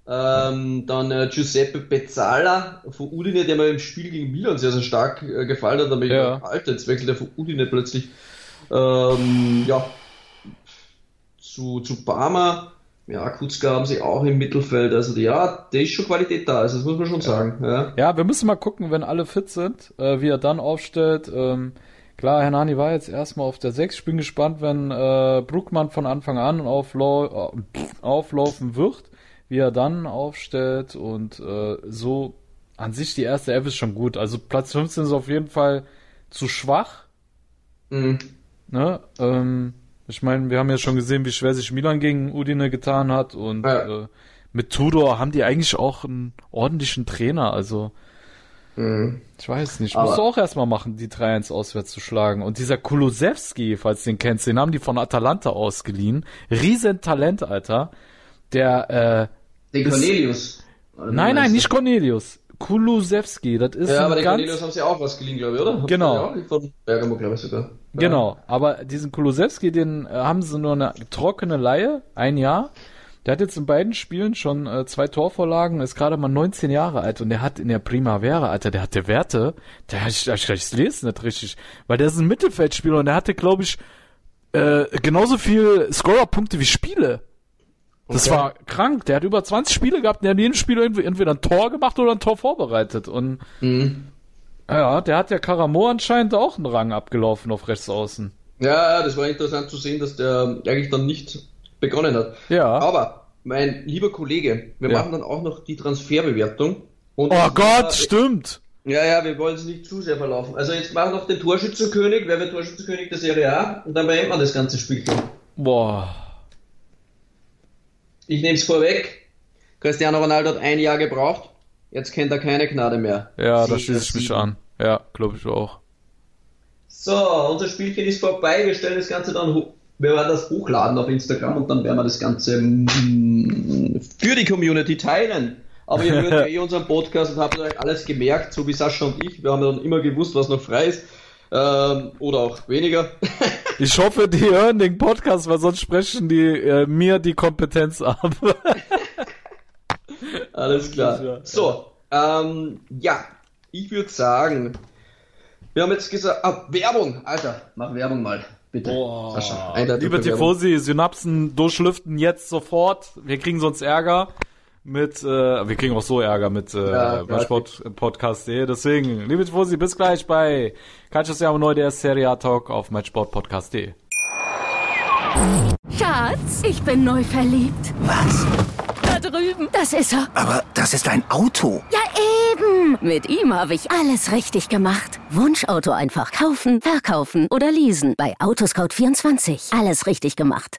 Ähm, dann äh, Giuseppe Pezzala von Udine, der mir im Spiel gegen Milan sehr, sehr stark äh, gefallen hat. Aber ja. ich Alter, jetzt wechselt er von Udine plötzlich. Ähm, ja, zu, zu Barmer. Ja, Kutzka haben sie auch im Mittelfeld. Also ja, da ist schon Qualität da. Also das muss man schon sagen. Ja, ja wir müssen mal gucken, wenn alle fit sind, äh, wie er dann aufstellt. Ähm, klar, Hernani war jetzt erstmal auf der 6. Ich bin gespannt, wenn äh, Bruckmann von Anfang an auflau äh, auflaufen wird wie er dann aufstellt und äh, so an sich die erste Elf ist schon gut. Also Platz 15 ist auf jeden Fall zu schwach. Mhm. Ne? Ähm, ich meine, wir haben ja schon gesehen, wie schwer sich Milan gegen Udine getan hat und ja. äh, mit Tudor haben die eigentlich auch einen ordentlichen Trainer. Also Mhm. Ich weiß nicht. Musst du auch erstmal machen, die 3-1 auswärts zu schlagen. Und dieser Kulusewski, falls du den kennst, den haben die von Atalanta ausgeliehen. Riesentalent, Alter. Der, äh. Den Cornelius. Nein, nein, nicht Cornelius. Kulusewski, das ist Ja, aber den Cornelius haben sie auch was geliehen, glaube ich, oder? Genau. Von Bergamo, glaube ich sogar. Genau, aber diesen Kulusewski, den äh, haben sie nur eine trockene Laie, ein Jahr. Der hat jetzt in beiden Spielen schon äh, zwei Torvorlagen, ist gerade mal 19 Jahre alt und der hat in der Primavera, Alter, der hatte Werte, der ich, ich, ich lese nicht richtig, weil der ist ein Mittelfeldspieler und der hatte, glaube ich, äh, genauso viel Scorerpunkte wie Spiele. Das okay. war krank. Der hat über 20 Spiele gehabt, der hat in jedem Spiel entweder ein Tor gemacht oder ein Tor vorbereitet. Und mhm. ja, der hat ja Karamo anscheinend auch einen Rang abgelaufen auf rechts außen. Ja, das war interessant zu sehen, dass der eigentlich dann nicht begonnen hat. Ja. Aber, mein lieber Kollege, wir ja. machen dann auch noch die Transferbewertung. oh Gott, war, stimmt. Ja, ja, wir wollen es nicht zu sehr verlaufen. Also jetzt machen wir noch den Torschützenkönig, wer wird Torschützenkönig der Serie A und dann beenden wir das ganze Spielchen. Boah. Ich nehme es vorweg. Cristiano Ronaldo hat ein Jahr gebraucht. Jetzt kennt er keine Gnade mehr. Ja, da schließe ich mich an. Ja, glaube ich auch. So, unser Spielchen ist vorbei. Wir stellen das Ganze dann hoch. Wir werden das hochladen auf Instagram und dann werden wir das Ganze mm, für die Community teilen. Aber ihr hört ja eh unseren Podcast und habt euch alles gemerkt, so wie Sascha und ich. Wir haben dann immer gewusst, was noch frei ist. Ähm, oder auch weniger. ich hoffe, die hören den Podcast, weil sonst sprechen die äh, mir die Kompetenz ab. Alles klar. So, ähm, ja, ich würde sagen, wir haben jetzt gesagt, ah, Werbung, Alter, mach Werbung mal. Bitte. Boah. Sascha, Liebe Tifosi, Synapsen durchlüften jetzt sofort. Wir kriegen sonst Ärger mit, äh, wir kriegen auch so Ärger mit äh, ja, bei Sportpodcast.de. Deswegen, liebe Tifosi, bis gleich bei Calcio Siamo Neu, der Serie A Talk auf meinsportpodcast.de. Schatz, ich bin neu verliebt. Was? Da drüben. Das ist er. Aber das ist ein Auto. Ja, eben. Mit ihm habe ich alles richtig gemacht. Wunschauto einfach kaufen, verkaufen oder leasen. Bei Autoscout24. Alles richtig gemacht.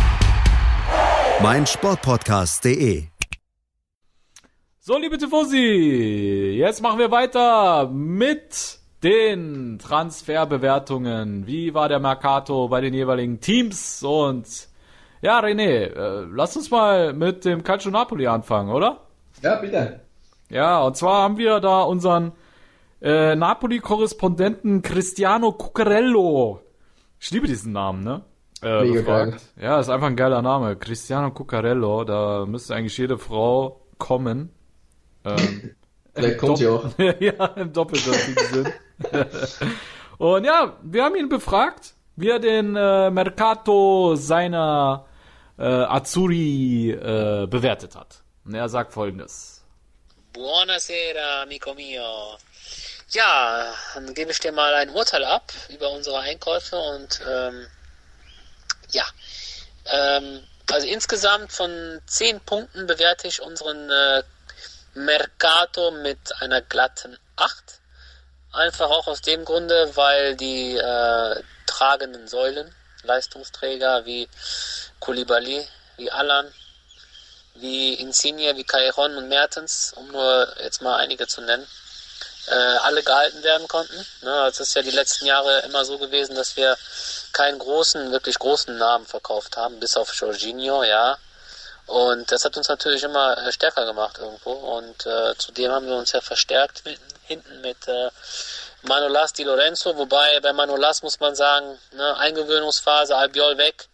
mein Sportpodcast.de. So, liebe Tifosi, jetzt machen wir weiter mit den Transferbewertungen. Wie war der Mercato bei den jeweiligen Teams? Und ja, René, äh, lass uns mal mit dem Calcio Napoli anfangen, oder? Ja, bitte. Ja, und zwar haben wir da unseren äh, Napoli-Korrespondenten Cristiano Cuccarello. Ich liebe diesen Namen, ne? Äh, Mega befragt. Geil. Ja, ist einfach ein geiler Name. Cristiano Cuccarello, da müsste eigentlich jede Frau kommen. Ähm, Vielleicht kommt sie auch. ja, im doppeldeutigen Sinn. Und ja, wir haben ihn befragt, wie er den äh, Mercato seiner äh, Azzurri äh, bewertet hat. Und er sagt folgendes. Buonasera, amico mio. Ja, dann gebe ich dir mal ein Urteil ab über unsere Einkäufe und ähm, ja. Ähm, also insgesamt von 10 Punkten bewerte ich unseren äh, Mercato mit einer glatten 8. Einfach auch aus dem Grunde, weil die äh, tragenden Säulen, Leistungsträger wie Koulibaly, wie Alan, wie Insigne, wie Cairon und Mertens, um nur jetzt mal einige zu nennen, äh, alle gehalten werden konnten. Ne, es ist ja die letzten Jahre immer so gewesen, dass wir keinen großen, wirklich großen Namen verkauft haben, bis auf Jorginho, ja. Und das hat uns natürlich immer äh, stärker gemacht irgendwo. Und äh, zudem haben wir uns ja verstärkt mit, hinten mit äh, Manolas Di Lorenzo, wobei bei Manolas muss man sagen, ne, Eingewöhnungsphase, Albiol weg.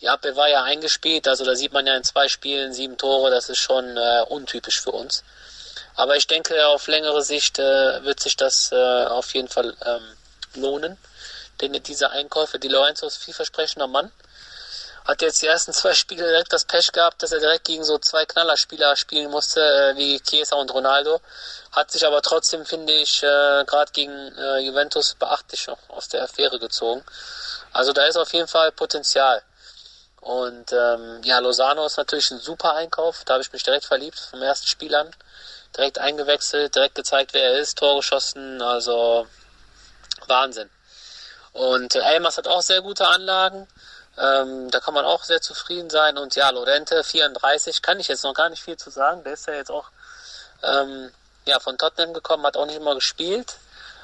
Die Abwehr war ja eingespielt, also da sieht man ja in zwei Spielen sieben Tore, das ist schon äh, untypisch für uns. Aber ich denke, auf längere Sicht äh, wird sich das äh, auf jeden Fall ähm, lohnen. Denn diese Einkäufe, die Lorenzo ist vielversprechender Mann. hat jetzt die ersten zwei Spiele direkt das Pech gehabt, dass er direkt gegen so zwei Knallerspieler spielen musste, äh, wie Chiesa und Ronaldo. Hat sich aber trotzdem, finde ich, äh, gerade gegen äh, Juventus beachtlich aus der Affäre gezogen. Also da ist auf jeden Fall Potenzial. Und ähm, ja, Lozano ist natürlich ein super Einkauf. Da habe ich mich direkt verliebt vom ersten Spiel an. Direkt eingewechselt, direkt gezeigt, wer er ist, Tor geschossen. Also Wahnsinn. Und äh, Elmas hat auch sehr gute Anlagen. Ähm, da kann man auch sehr zufrieden sein. Und ja, Lorente 34 kann ich jetzt noch gar nicht viel zu sagen. Der ist ja jetzt auch ähm, ja, von Tottenham gekommen, hat auch nicht immer gespielt.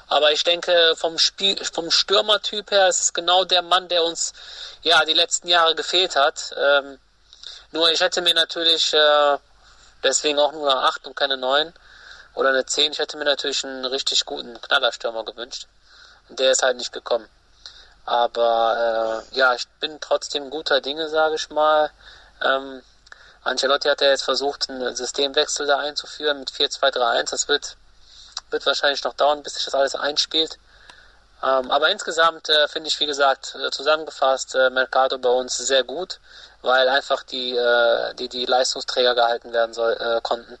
Aber ich denke, vom Spiel, vom Stürmertyp her ist es genau der Mann, der uns ja die letzten Jahre gefehlt hat. Ähm, nur ich hätte mir natürlich äh, deswegen auch nur eine 8 und keine 9 oder eine 10. Ich hätte mir natürlich einen richtig guten Knallerstürmer gewünscht. Und der ist halt nicht gekommen. Aber äh, ja, ich bin trotzdem guter Dinge, sage ich mal. Ähm, Ancelotti hat ja jetzt versucht, einen Systemwechsel da einzuführen mit 4-2-3-1. Das wird, wird wahrscheinlich noch dauern, bis sich das alles einspielt. Ähm, aber insgesamt äh, finde ich, wie gesagt, äh, zusammengefasst, äh, Mercado bei uns sehr gut, weil einfach die, äh, die, die Leistungsträger gehalten werden soll, äh, konnten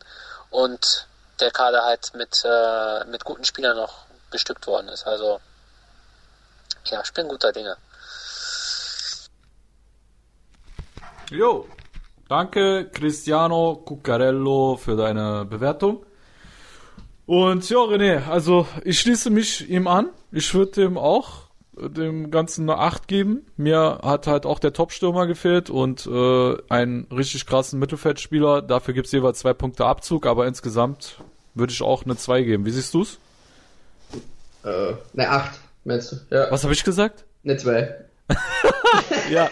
und der Kader halt mit, äh, mit guten Spielern noch bestückt worden ist. Also ja, ich bin guter Dinge. Jo, danke Cristiano Cuccarello für deine Bewertung. Und ja, René, also ich schließe mich ihm an. Ich würde dem auch dem Ganzen eine 8 geben. Mir hat halt auch der Top-Stürmer gefehlt und äh, einen richtig krassen Mittelfeldspieler. Dafür gibt es jeweils zwei Punkte Abzug, aber insgesamt würde ich auch eine 2 geben. Wie siehst du's? Äh, eine 8. Meinst du? Ja. Was habe ich gesagt? Eine 2. ja.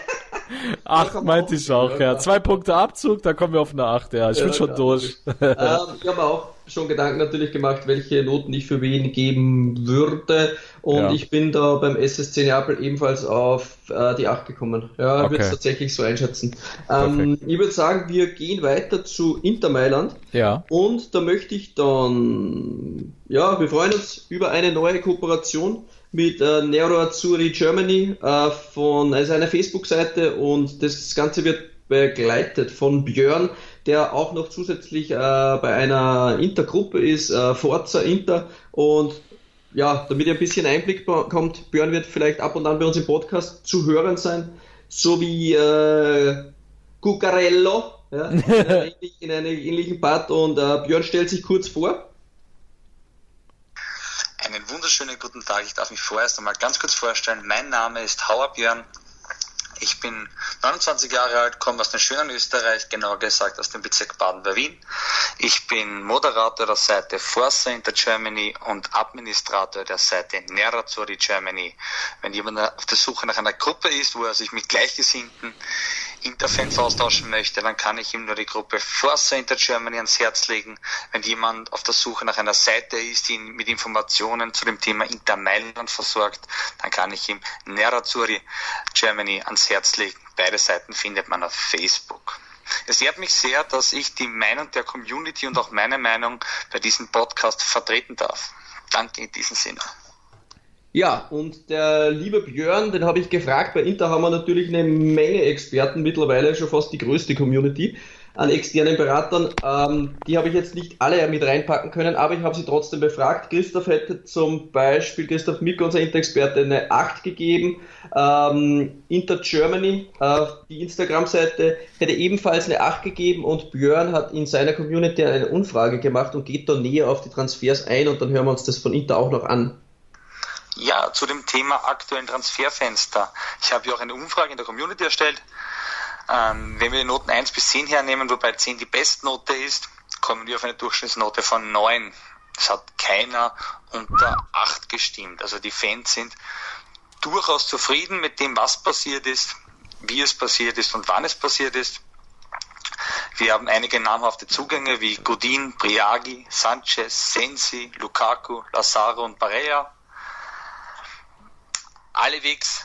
Acht meinte ich auch, ja. Zwei Punkte Abzug, da kommen wir auf eine Acht, ja. Ich ja, bin schon durch. ähm, ich habe auch schon Gedanken natürlich gemacht, welche Noten ich für wen geben würde. Und ja. ich bin da beim SSC Neapel ebenfalls auf äh, die 8 gekommen. Ja, ich okay. würde es tatsächlich so einschätzen. Ähm, ich würde sagen, wir gehen weiter zu Inter Mailand. Ja. Und da möchte ich dann, ja, wir freuen uns über eine neue Kooperation mit äh, Nero Azzurri Germany äh, von also einer Facebook-Seite und das Ganze wird begleitet von Björn, der auch noch zusätzlich äh, bei einer Intergruppe ist, äh, Forza Inter und ja, damit ihr ein bisschen Einblick bekommt, Björn wird vielleicht ab und an bei uns im Podcast zu hören sein, so wie äh, Cuccarello, ja, in einem ähnlichen Part und äh, Björn stellt sich kurz vor. Wunderschönen guten Tag. Ich darf mich vorerst einmal ganz kurz vorstellen. Mein Name ist Hauer Björn. Ich bin 29 Jahre alt, komme aus dem schönen Österreich, genauer gesagt aus dem Bezirk Baden bei Wien. Ich bin Moderator der Seite Forza Inter Germany und Administrator der Seite Nerazzurri Germany. Wenn jemand auf der Suche nach einer Gruppe ist, wo er sich mit Gleichgesinnten Interfans austauschen möchte, dann kann ich ihm nur die Gruppe Forza Inter Germany ans Herz legen. Wenn jemand auf der Suche nach einer Seite ist, die ihn mit Informationen zu dem Thema Inter Mailand versorgt, dann kann ich ihm Nerazzurri Germany ans Herz legen. Beide Seiten findet man auf Facebook. Es ehrt mich sehr, dass ich die Meinung der Community und auch meine Meinung bei diesem Podcast vertreten darf. Danke in diesem Sinne. Ja, und der liebe Björn, den habe ich gefragt. Bei Inter haben wir natürlich eine Menge Experten, mittlerweile schon fast die größte Community an externen Beratern. Ähm, die habe ich jetzt nicht alle mit reinpacken können, aber ich habe sie trotzdem befragt. Christoph hätte zum Beispiel, Christoph Mick, unser Inter-Experte, eine 8 gegeben. Ähm, Inter Germany, äh, die Instagram-Seite, hätte ebenfalls eine 8 gegeben und Björn hat in seiner Community eine Umfrage gemacht und geht da näher auf die Transfers ein und dann hören wir uns das von Inter auch noch an. Ja, zu dem Thema aktuellen Transferfenster. Ich habe ja auch eine Umfrage in der Community erstellt. Ähm, wenn wir die Noten 1 bis 10 hernehmen, wobei 10 die Bestnote ist, kommen wir auf eine Durchschnittsnote von 9. Es hat keiner unter 8 gestimmt. Also die Fans sind durchaus zufrieden mit dem, was passiert ist, wie es passiert ist und wann es passiert ist. Wir haben einige namhafte Zugänge wie Godin, Briagi, Sanchez, Sensi, Lukaku, Lazaro und Barea allewegs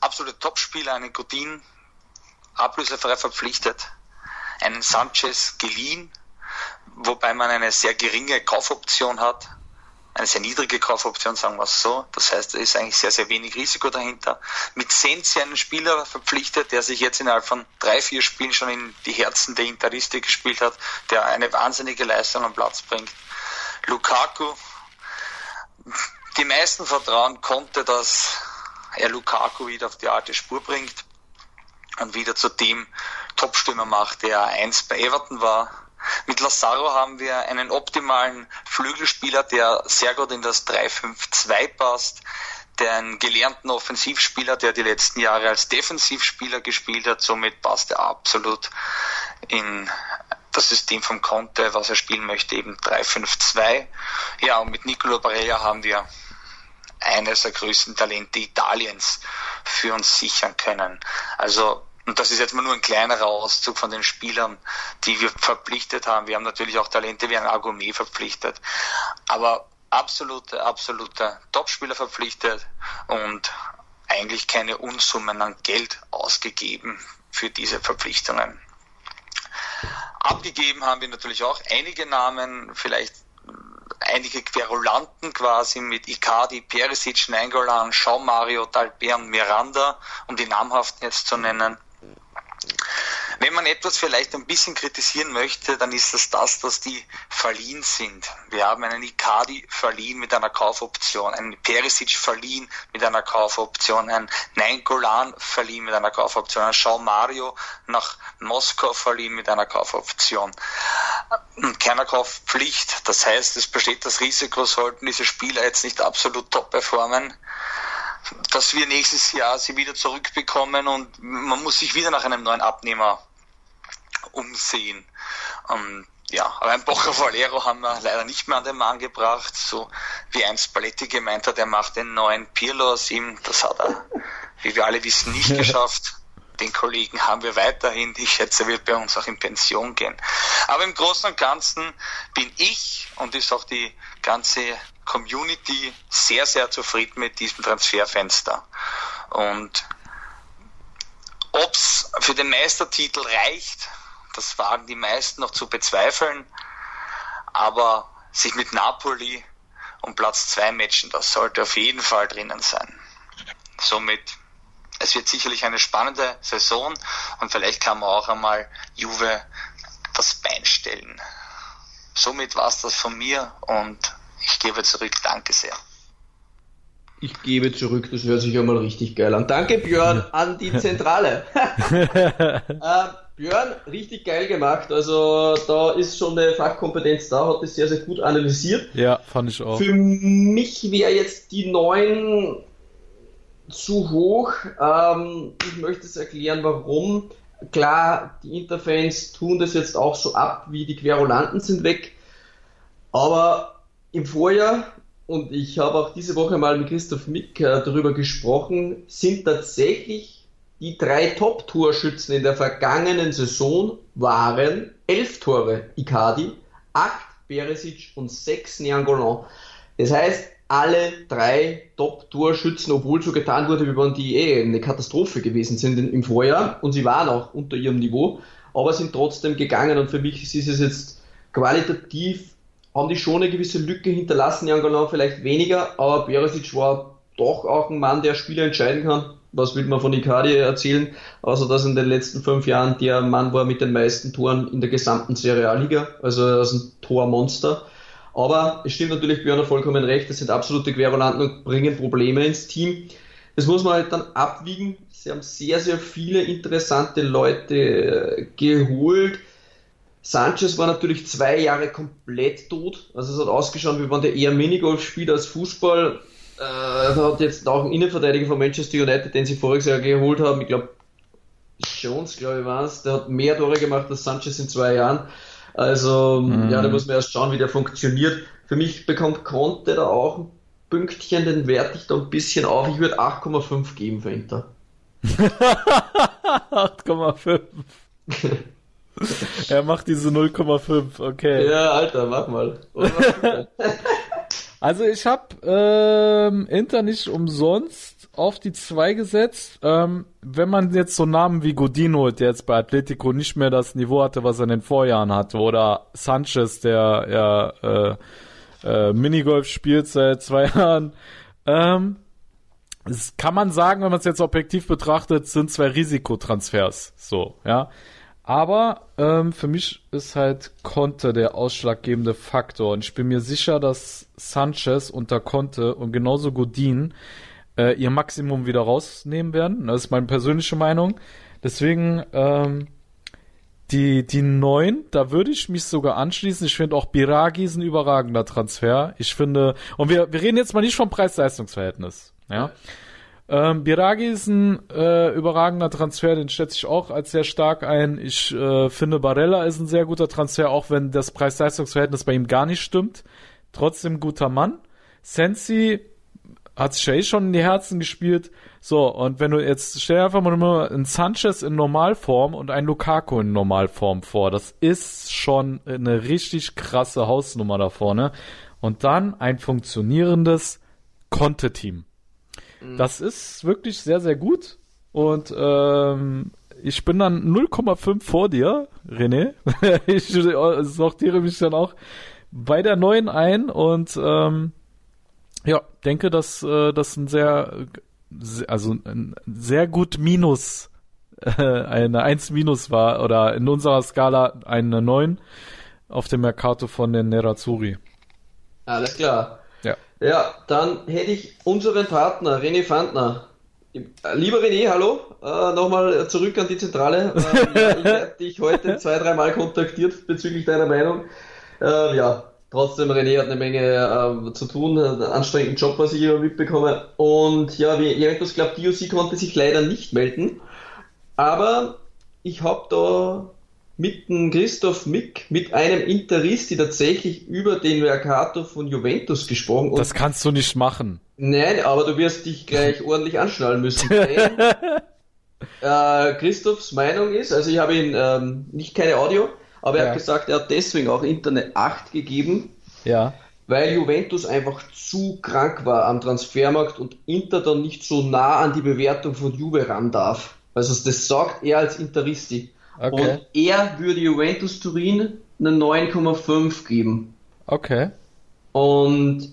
absolute Topspieler, einen Godin ablösefrei verpflichtet, einen Sanchez geliehen, wobei man eine sehr geringe Kaufoption hat, eine sehr niedrige Kaufoption, sagen wir es so. Das heißt, da ist eigentlich sehr, sehr wenig Risiko dahinter. Mit Sensi einen Spieler verpflichtet, der sich jetzt innerhalb von drei, vier Spielen schon in die Herzen der Interiste gespielt hat, der eine wahnsinnige Leistung am Platz bringt. Lukaku, die meisten vertrauen konnte, dass er Lukaku wieder auf die alte Spur bringt und wieder zu dem Topstürmer macht, der einst bei Everton war. Mit Lazaro haben wir einen optimalen Flügelspieler, der sehr gut in das 3-5-2 passt, der einen gelernten Offensivspieler, der die letzten Jahre als Defensivspieler gespielt hat, somit passt er absolut in das System vom Conte, was er spielen möchte, eben 3-5-2. Ja, und mit Nicolo Barella haben wir eines der größten Talente Italiens für uns sichern können. Also und das ist jetzt mal nur ein kleinerer Auszug von den Spielern, die wir verpflichtet haben. Wir haben natürlich auch Talente wie ein Argumet verpflichtet. Aber absolute, absolute Topspieler verpflichtet und eigentlich keine Unsummen an Geld ausgegeben für diese Verpflichtungen. Abgegeben haben wir natürlich auch einige Namen, vielleicht einige Querulanten quasi mit Icardi, Perisic, Nainggolan, Jean Mario, Dalbert und Miranda, um die namhaften jetzt zu nennen. Wenn man etwas vielleicht ein bisschen kritisieren möchte, dann ist es das, dass die verliehen sind. Wir haben einen Icardi verliehen mit einer Kaufoption, einen Perisic verliehen mit einer Kaufoption, einen Nainggolan verliehen mit einer Kaufoption, einen Jean Mario nach Moskau verliehen mit einer Kaufoption. Keiner Kaufpflicht. Das heißt, es besteht das Risiko, sollten diese Spieler jetzt nicht absolut top performen, dass wir nächstes Jahr sie wieder zurückbekommen und man muss sich wieder nach einem neuen Abnehmer umsehen. Ähm, ja, aber ein Bocher Valero haben wir leider nicht mehr an den Mann gebracht, so wie ein Spalletti gemeint hat, er macht den neuen Pirlo aus ihm. Das hat er, wie wir alle wissen, nicht geschafft. Den Kollegen haben wir weiterhin. Ich schätze, er wird bei uns auch in Pension gehen. Aber im Großen und Ganzen bin ich und ist auch die ganze Community sehr, sehr zufrieden mit diesem Transferfenster. Und ob es für den Meistertitel reicht, das wagen die meisten noch zu bezweifeln. Aber sich mit Napoli um Platz 2 matchen, das sollte auf jeden Fall drinnen sein. Somit, es wird sicherlich eine spannende Saison und vielleicht kann man auch einmal Juve das Bein stellen. Somit war es das von mir und ich gebe zurück. Danke sehr. Ich gebe zurück, das hört sich ja mal richtig geil an. Danke Björn an die Zentrale. Björn, richtig geil gemacht. Also da ist schon eine Fachkompetenz da, hat das sehr, sehr gut analysiert. Ja, fand ich auch. Für mich wäre jetzt die 9 zu hoch. Ähm, ich möchte es erklären, warum. Klar, die Interfans tun das jetzt auch so ab, wie die Querulanten sind weg. Aber im Vorjahr, und ich habe auch diese Woche mal mit Christoph Mick äh, darüber gesprochen, sind tatsächlich die drei Top-Torschützen in der vergangenen Saison waren elf Tore Icardi, acht Beresic und sechs Niangolan. Das heißt, alle drei Top-Torschützen, obwohl so getan wurde, wie wenn die eh eine Katastrophe gewesen sind im Vorjahr und sie waren auch unter ihrem Niveau, aber sind trotzdem gegangen und für mich ist es jetzt qualitativ haben die schon eine gewisse Lücke hinterlassen, Jan Galan vielleicht weniger, aber Beresic war doch auch ein Mann, der Spiele entscheiden kann. Was will man von Icardi erzählen, außer dass in den letzten fünf Jahren der Mann war mit den meisten Toren in der gesamten Serie A-Liga, also er ist ein Tormonster. Aber es stimmt natürlich, Björn hat vollkommen recht, das sind absolute Querulanten und bringen Probleme ins Team. Das muss man halt dann abwiegen. Sie haben sehr, sehr viele interessante Leute äh, geholt. Sanchez war natürlich zwei Jahre komplett tot. Also es hat ausgeschaut, wie wenn der eher Minigolf spielt als Fußball. Äh, hat jetzt auch ein Innenverteidiger von Manchester United, den sie voriges Jahr geholt haben, ich glaube, Jones, glaube ich, war es, der hat mehr Tore gemacht als Sanchez in zwei Jahren. Also, mhm. ja, da muss man erst schauen, wie der funktioniert. Für mich bekommt Conte da auch ein Pünktchen, den werte ich da ein bisschen auf. Ich würde 8,5 geben für Inter. 8,5. er macht diese 0,5, okay. Ja, Alter, mach mal. also ich habe ähm, Inter nicht umsonst auf die 2 gesetzt. Ähm, wenn man jetzt so Namen wie Godino, der jetzt bei Atletico nicht mehr das Niveau hatte, was er in den Vorjahren hatte, oder Sanchez, der ja äh, äh, Minigolf spielt seit zwei Jahren. Ähm, das kann man sagen, wenn man es jetzt objektiv betrachtet, sind zwei Risikotransfers. So, ja. Aber ähm, für mich ist halt Conte der ausschlaggebende Faktor. Und ich bin mir sicher, dass Sanchez unter Conte und genauso Godin äh, ihr Maximum wieder rausnehmen werden. Das ist meine persönliche Meinung. Deswegen ähm, die, die neun, da würde ich mich sogar anschließen. Ich finde auch Biragi ist ein überragender Transfer. Ich finde, und wir, wir reden jetzt mal nicht vom Preis-Leistungs-Verhältnis. Ja. Ähm, Biragi ist ein äh, überragender Transfer, den schätze ich auch als sehr stark ein. Ich äh, finde Barella ist ein sehr guter Transfer, auch wenn das Preis-Leistungs-Verhältnis bei ihm gar nicht stimmt. Trotzdem guter Mann. Sensi hat sich ja eh schon in die Herzen gespielt. So, und wenn du jetzt, stell dir einfach mal nur einen Sanchez in Normalform und einen Lukaku in Normalform vor. Das ist schon eine richtig krasse Hausnummer da vorne. Und dann ein funktionierendes Conte-Team. Mhm. Das ist wirklich sehr, sehr gut. Und ähm, ich bin dann 0,5 vor dir, René. ich sortiere mich dann auch bei der neuen ein und ähm, ja, denke, dass äh, das ein sehr, also ein sehr gut Minus, äh, eine 1 Minus war oder in unserer Skala eine 9 auf dem Mercato von den Nerazzurri. Alles klar. Ja. Dann hätte ich unseren Partner René Fandner. Lieber René, hallo, äh, nochmal zurück an die Zentrale. Äh, ich habe dich heute zwei, dreimal kontaktiert bezüglich deiner Meinung. Äh, ja, Trotzdem, René hat eine Menge äh, zu tun, einen anstrengenden Job, was ich immer mitbekomme. Und ja, wie Juventus glaubt, DOC konnte sich leider nicht melden. Aber ich habe da mit dem Christoph Mick, mit einem Interisti tatsächlich über den Mercato von Juventus gesprochen. das kannst du nicht machen. Nein, aber du wirst dich gleich ordentlich anschnallen müssen. äh, Christophs Meinung ist, also ich habe ihn ähm, nicht keine Audio, aber er ja. hat gesagt, er hat deswegen auch Internet 8 gegeben. Ja. Weil Juventus einfach zu krank war am Transfermarkt und Inter dann nicht so nah an die Bewertung von Juve ran darf. Also das sagt er als Interisti. Okay. Und er würde Juventus Turin eine 9,5 geben. Okay. Und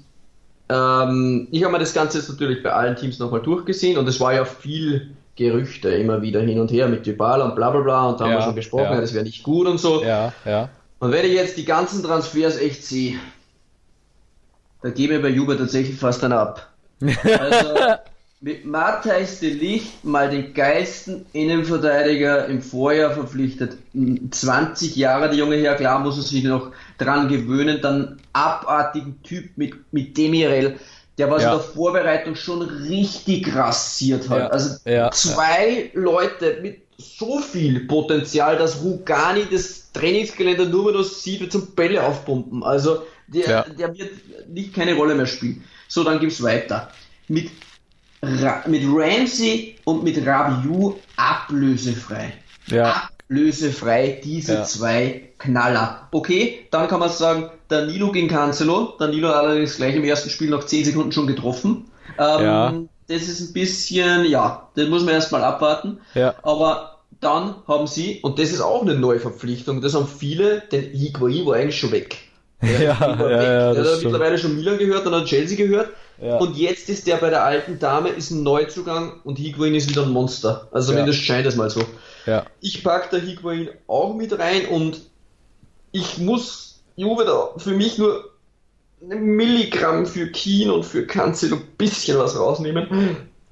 ähm, ich habe mir das Ganze jetzt natürlich bei allen Teams nochmal durchgesehen und es war ja viel Gerüchte immer wieder hin und her mit Dybala und bla bla bla und da ja, haben wir schon gesprochen, ja. das wäre nicht gut und so. Ja, ja. Und wenn ich jetzt die ganzen Transfers echt sehe, da gebe ich bei Juve tatsächlich fast dann ab. Also mit Matthijs de Licht mal den geilsten Innenverteidiger im Vorjahr verpflichtet. 20 Jahre der junge Herr, klar muss er sich noch dran gewöhnen, dann abartigen Typ mit, mit Demirel der was ja. in der Vorbereitung schon richtig rassiert hat. Ja. Also ja. zwei Leute mit so viel Potenzial, dass Rugani das Trainingsgelände nur noch sieht zum Bälle aufpumpen. Also der, der wird nicht keine Rolle mehr spielen. So, dann gibt's weiter. Mit, Ra mit Ramsey und mit Rabiu ablösefrei. Ja lösefrei diese ja. zwei Knaller. Okay, dann kann man sagen, Danilo gegen Cancelo. Danilo hat allerdings gleich im ersten Spiel nach 10 Sekunden schon getroffen. Ähm, ja. Das ist ein bisschen, ja, das muss man erstmal abwarten. Ja. Aber dann haben sie, und das ist auch eine neue Verpflichtung, das haben viele, denn Higuain war eigentlich schon weg. Ja, ja, ja, der hat mittlerweile schon Milan gehört, dann hat Chelsea gehört. Ja. Und jetzt ist der bei der alten Dame ist ein Neuzugang und Higuain ist wieder ein Monster. Also zumindest ja. scheint es mal so. Ja. Ich packe da Higuain auch mit rein und ich muss Juve da für mich nur ein Milligramm für Keen und für Cancelo ein bisschen was rausnehmen.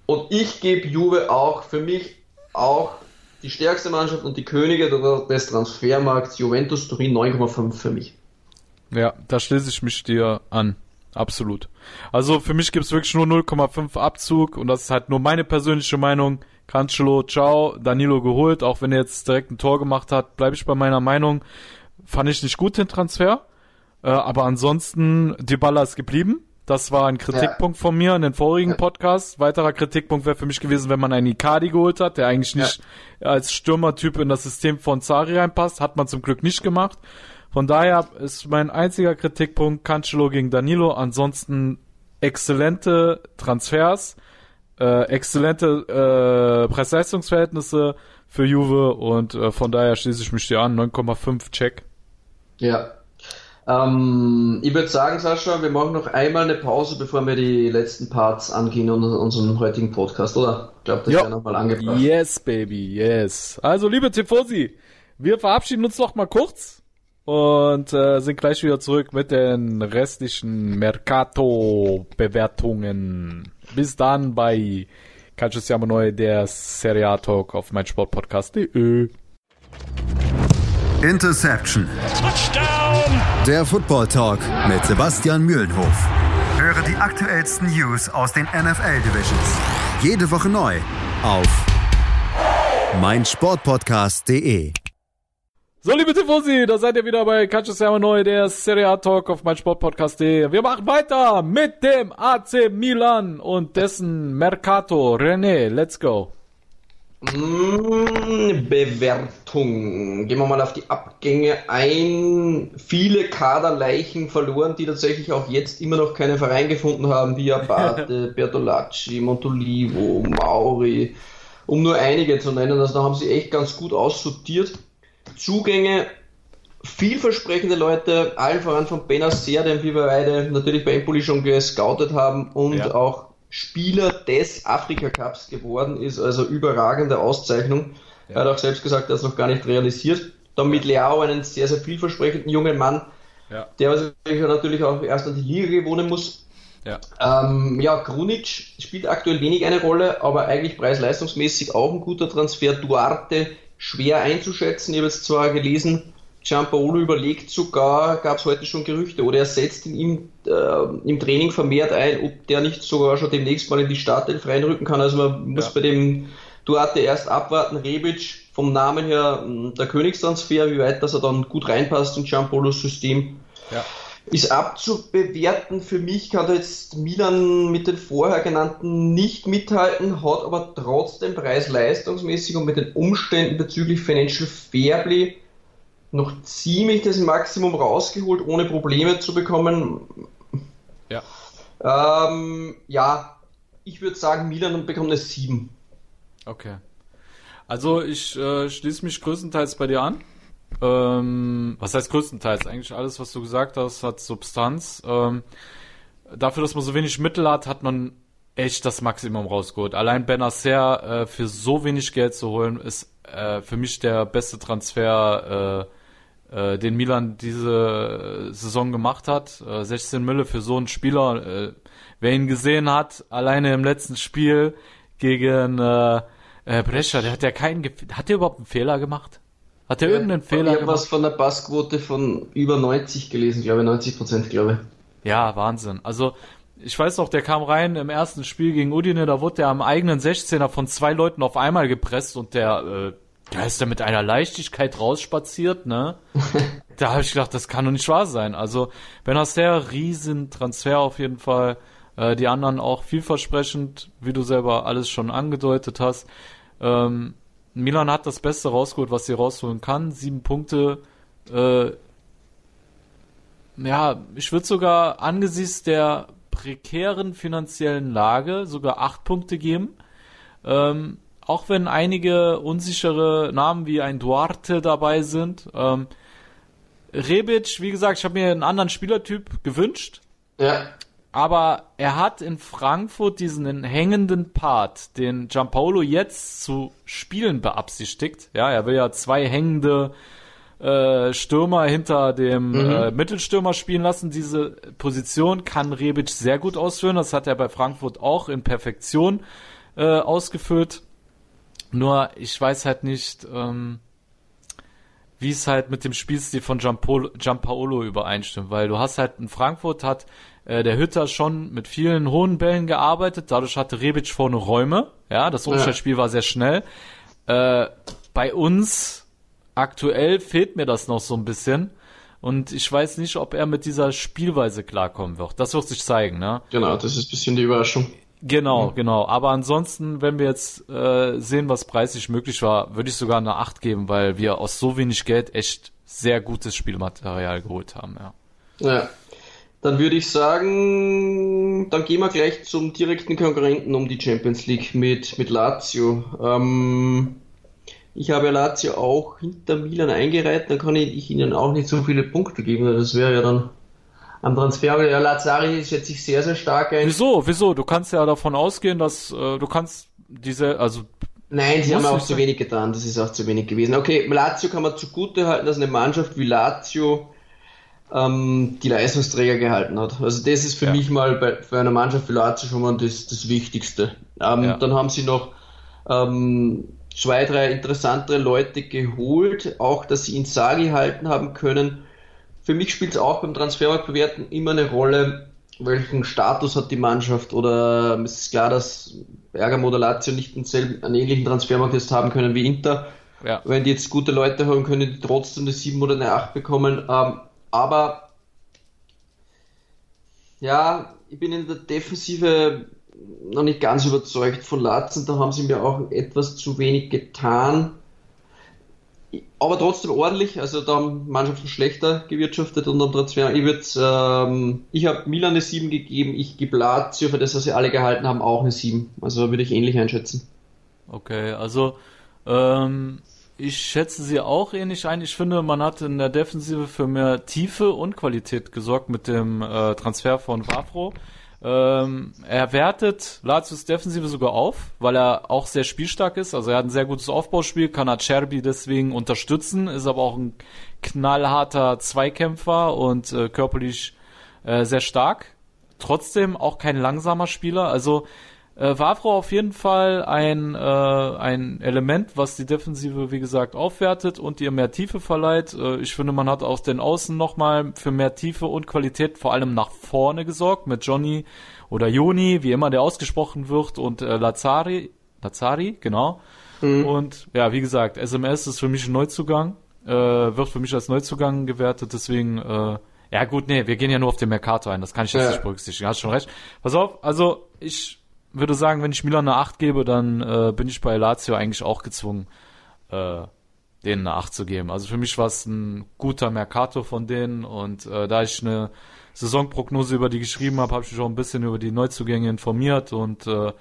Und ich gebe Juve auch für mich auch die stärkste Mannschaft und die Könige des Transfermarkts Juventus Turin 9,5 für mich. Ja, da schließe ich mich dir an. Absolut. Also für mich gibt es wirklich nur 0,5 Abzug und das ist halt nur meine persönliche Meinung. Cancelo, ciao, Danilo geholt, auch wenn er jetzt direkt ein Tor gemacht hat, bleibe ich bei meiner Meinung. Fand ich nicht gut den Transfer, äh, aber ansonsten, Dybala ist geblieben. Das war ein Kritikpunkt ja. von mir in den vorigen Podcast. Weiterer Kritikpunkt wäre für mich gewesen, wenn man einen Icardi geholt hat, der eigentlich nicht ja. als Stürmertyp in das System von Zari reinpasst. Hat man zum Glück nicht gemacht. Von daher ist mein einziger Kritikpunkt Cancelo gegen Danilo. Ansonsten exzellente Transfers, äh, exzellente äh, Preis-Leistungsverhältnisse für Juve und äh, von daher schließe ich mich dir an. 9,5 Check. Ja. Ähm, ich würde sagen, Sascha, wir machen noch einmal eine Pause, bevor wir die letzten Parts angehen und unseren heutigen Podcast, oder? Ich glaube, das wäre nochmal angebracht. Yes, baby, yes. Also, liebe Tifosi, wir verabschieden uns noch mal kurz und äh, sind gleich wieder zurück mit den restlichen Mercato-Bewertungen. Bis dann bei Calcio Siamo Neu, der Serie A Talk auf meinsportpodcast.de. Interception. Touchdown. Der Football Talk mit Sebastian Mühlenhof. Höre die aktuellsten News aus den NFL Divisions. Jede Woche neu auf meinsportpodcast.de. So, liebe Tifosi, da seid ihr wieder bei Calcio Siamo Neu, der Serie A Talk auf meinsportpodcast.de. Wir machen weiter mit dem AC Milan und dessen Mercato. René, let's go. Hm, Bewertung. Gehen wir mal auf die Abgänge ein. Viele Kaderleichen verloren, die tatsächlich auch jetzt immer noch keinen Verein gefunden haben, wie Abate, Bertolacci, Montolivo, Mauri, um nur einige zu nennen. Also da haben sie echt ganz gut aussortiert. Zugänge, vielversprechende Leute, allen voran von Benacer, den wir beide natürlich bei Empoli schon gescoutet haben und ja. auch Spieler des Afrika Cups geworden ist, also überragende Auszeichnung. Ja. Er hat auch selbst gesagt, er ist noch gar nicht realisiert. Dann mit Leao einen sehr, sehr vielversprechenden jungen Mann, ja. der natürlich auch erst an die Liga gewonnen muss. Ja, ähm, ja Grunic spielt aktuell wenig eine Rolle, aber eigentlich preis-leistungsmäßig auch ein guter Transfer. Duarte schwer einzuschätzen. Ich habe jetzt zwar gelesen, Giampaolo überlegt sogar, gab es heute schon Gerüchte, oder er setzt ihn im, äh, im Training vermehrt ein, ob der nicht sogar schon demnächst mal in die Startelf reinrücken kann. Also man muss ja. bei dem Duarte erst abwarten. Rebic vom Namen her der Königstransfer, wie weit dass er dann gut reinpasst in Giampaolos System. Ja. Ist abzubewerten. Für mich kann da jetzt Milan mit den vorher genannten nicht mithalten, hat aber trotzdem preis-leistungsmäßig und mit den Umständen bezüglich Financial Fairplay noch ziemlich das Maximum rausgeholt, ohne Probleme zu bekommen. Ja. Ähm, ja, ich würde sagen, Milan bekommt eine 7. Okay. Also ich äh, schließe mich größtenteils bei dir an. Ähm, was heißt größtenteils? Eigentlich alles, was du gesagt hast, hat Substanz. Ähm, dafür, dass man so wenig Mittel hat, hat man echt das Maximum rausgeholt. Allein Benacer äh, für so wenig Geld zu holen, ist äh, für mich der beste Transfer äh, äh, den Milan diese Saison gemacht hat. Äh, 16 Mille für so einen Spieler. Äh, wer ihn gesehen hat, alleine im letzten Spiel gegen äh, äh, Brescia, der hat ja keinen, hat der überhaupt einen Fehler gemacht? Hat er ja, irgendeinen Fehler ich habe was von der Passquote von über 90 gelesen, glaube ich, 90 Prozent, glaube ich. Ja, Wahnsinn. Also, ich weiß noch, der kam rein im ersten Spiel gegen Udine, da wurde er am eigenen 16er von zwei Leuten auf einmal gepresst und der, äh, der ist da mit einer Leichtigkeit rausspaziert, ne? da habe ich gedacht, das kann doch nicht wahr sein. Also Benacer, riesen Transfer auf jeden Fall. Äh, die anderen auch vielversprechend, wie du selber alles schon angedeutet hast. Ähm, Milan hat das Beste rausgeholt, was sie rausholen kann. Sieben Punkte. Äh, ja, ich würde sogar angesichts der prekären finanziellen Lage sogar acht Punkte geben. Ähm, auch wenn einige unsichere Namen wie ein Duarte dabei sind. Ähm, Rebic, wie gesagt, ich habe mir einen anderen Spielertyp gewünscht. Ja. Aber er hat in Frankfurt diesen hängenden Part, den Giampaolo jetzt zu spielen beabsichtigt. Ja, er will ja zwei hängende äh, Stürmer hinter dem mhm. äh, Mittelstürmer spielen lassen. Diese Position kann Rebic sehr gut ausführen. Das hat er bei Frankfurt auch in Perfektion äh, ausgefüllt. Nur ich weiß halt nicht, ähm, wie es halt mit dem Spielstil von Giampaolo übereinstimmt, weil du hast halt in Frankfurt hat äh, der Hütter schon mit vielen hohen Bällen gearbeitet, dadurch hatte Rebic vorne Räume, ja, das Umschaltspiel ja. war sehr schnell. Äh, bei uns aktuell fehlt mir das noch so ein bisschen. Und ich weiß nicht, ob er mit dieser Spielweise klarkommen wird. Das wird sich zeigen, ne? Genau, das ist ein bisschen die Überraschung. Genau, mhm. genau. Aber ansonsten, wenn wir jetzt äh, sehen, was preislich möglich war, würde ich sogar eine 8 geben, weil wir aus so wenig Geld echt sehr gutes Spielmaterial geholt haben, ja. Ja. Dann würde ich sagen, dann gehen wir gleich zum direkten Konkurrenten um die Champions League mit, mit Lazio. Ähm, Ich habe ja Lazio auch hinter Milan eingereiht, dann kann ich ihnen auch nicht so viele Punkte geben. Das wäre ja dann am Transfer. Ja, Lazari schätze ich sehr, sehr stark ein. Wieso? Wieso? Du kannst ja davon ausgehen, dass äh, du kannst diese, also Nein, sie haben auch zu wenig getan, das ist auch zu wenig gewesen. Okay, Lazio kann man zugute halten, dass eine Mannschaft wie Lazio ähm, die Leistungsträger gehalten hat. Also das ist für ja. mich mal bei, für eine Mannschaft wie Lazio schon mal das, das Wichtigste. Ähm, ja. Dann haben sie noch ähm, zwei, drei interessantere Leute geholt, auch dass sie Insagi halten haben können. Für mich spielt es auch beim Transfermarktbewerten immer eine Rolle, welchen Status hat die Mannschaft oder es ist klar, dass Bergamo oder Lazio nicht denselben, einen ähnlichen Transfermarkt jetzt haben können wie Inter. Ja. Wenn die jetzt gute Leute haben, können die trotzdem eine 7 oder eine 8 bekommen. Ähm, aber ja, ich bin in der Defensive noch nicht ganz überzeugt von Latzen. Da haben sie mir auch etwas zu wenig getan aber trotzdem ordentlich. Also da haben Mannschaften schlechter gewirtschaftet und am Transfer. Ich ähm, ich habe Milan eine 7 gegeben, ich gebe Lazio für das, was sie alle gehalten haben, auch eine 7. Also würde ich ähnlich einschätzen. Okay, also ähm, ich schätze sie auch ähnlich ein. Ich finde, man hat in der Defensive für mehr Tiefe und Qualität gesorgt mit dem äh, Transfer von Wafro. Ähm, er wertet Lazios Defensive sogar auf, weil er auch sehr spielstark ist. Also er hat ein sehr gutes Aufbauspiel, kann Acerbi deswegen unterstützen, ist aber auch ein knallharter Zweikämpfer und äh, körperlich äh, sehr stark. Trotzdem auch kein langsamer Spieler. Also äh, Wavro auf jeden Fall ein, äh, ein Element, was die Defensive, wie gesagt, aufwertet und ihr mehr Tiefe verleiht. Äh, ich finde, man hat aus den Außen nochmal für mehr Tiefe und Qualität vor allem nach vorne gesorgt mit Johnny oder Joni, wie immer der ausgesprochen wird, und äh, Lazari, Lazari, genau. Mhm. Und ja, wie gesagt, SMS ist für mich ein Neuzugang, äh, wird für mich als Neuzugang gewertet, deswegen, äh, ja gut, nee, wir gehen ja nur auf den Mercato ein, das kann ich jetzt ja. nicht berücksichtigen, hast schon recht. Pass auf, also ich würde sagen, wenn ich Milan eine 8 gebe, dann äh, bin ich bei Lazio eigentlich auch gezwungen, äh, denen eine 8 zu geben. Also für mich war es ein guter Mercato von denen und äh, da ich eine Saisonprognose über die geschrieben habe, habe ich mich auch ein bisschen über die Neuzugänge informiert und äh,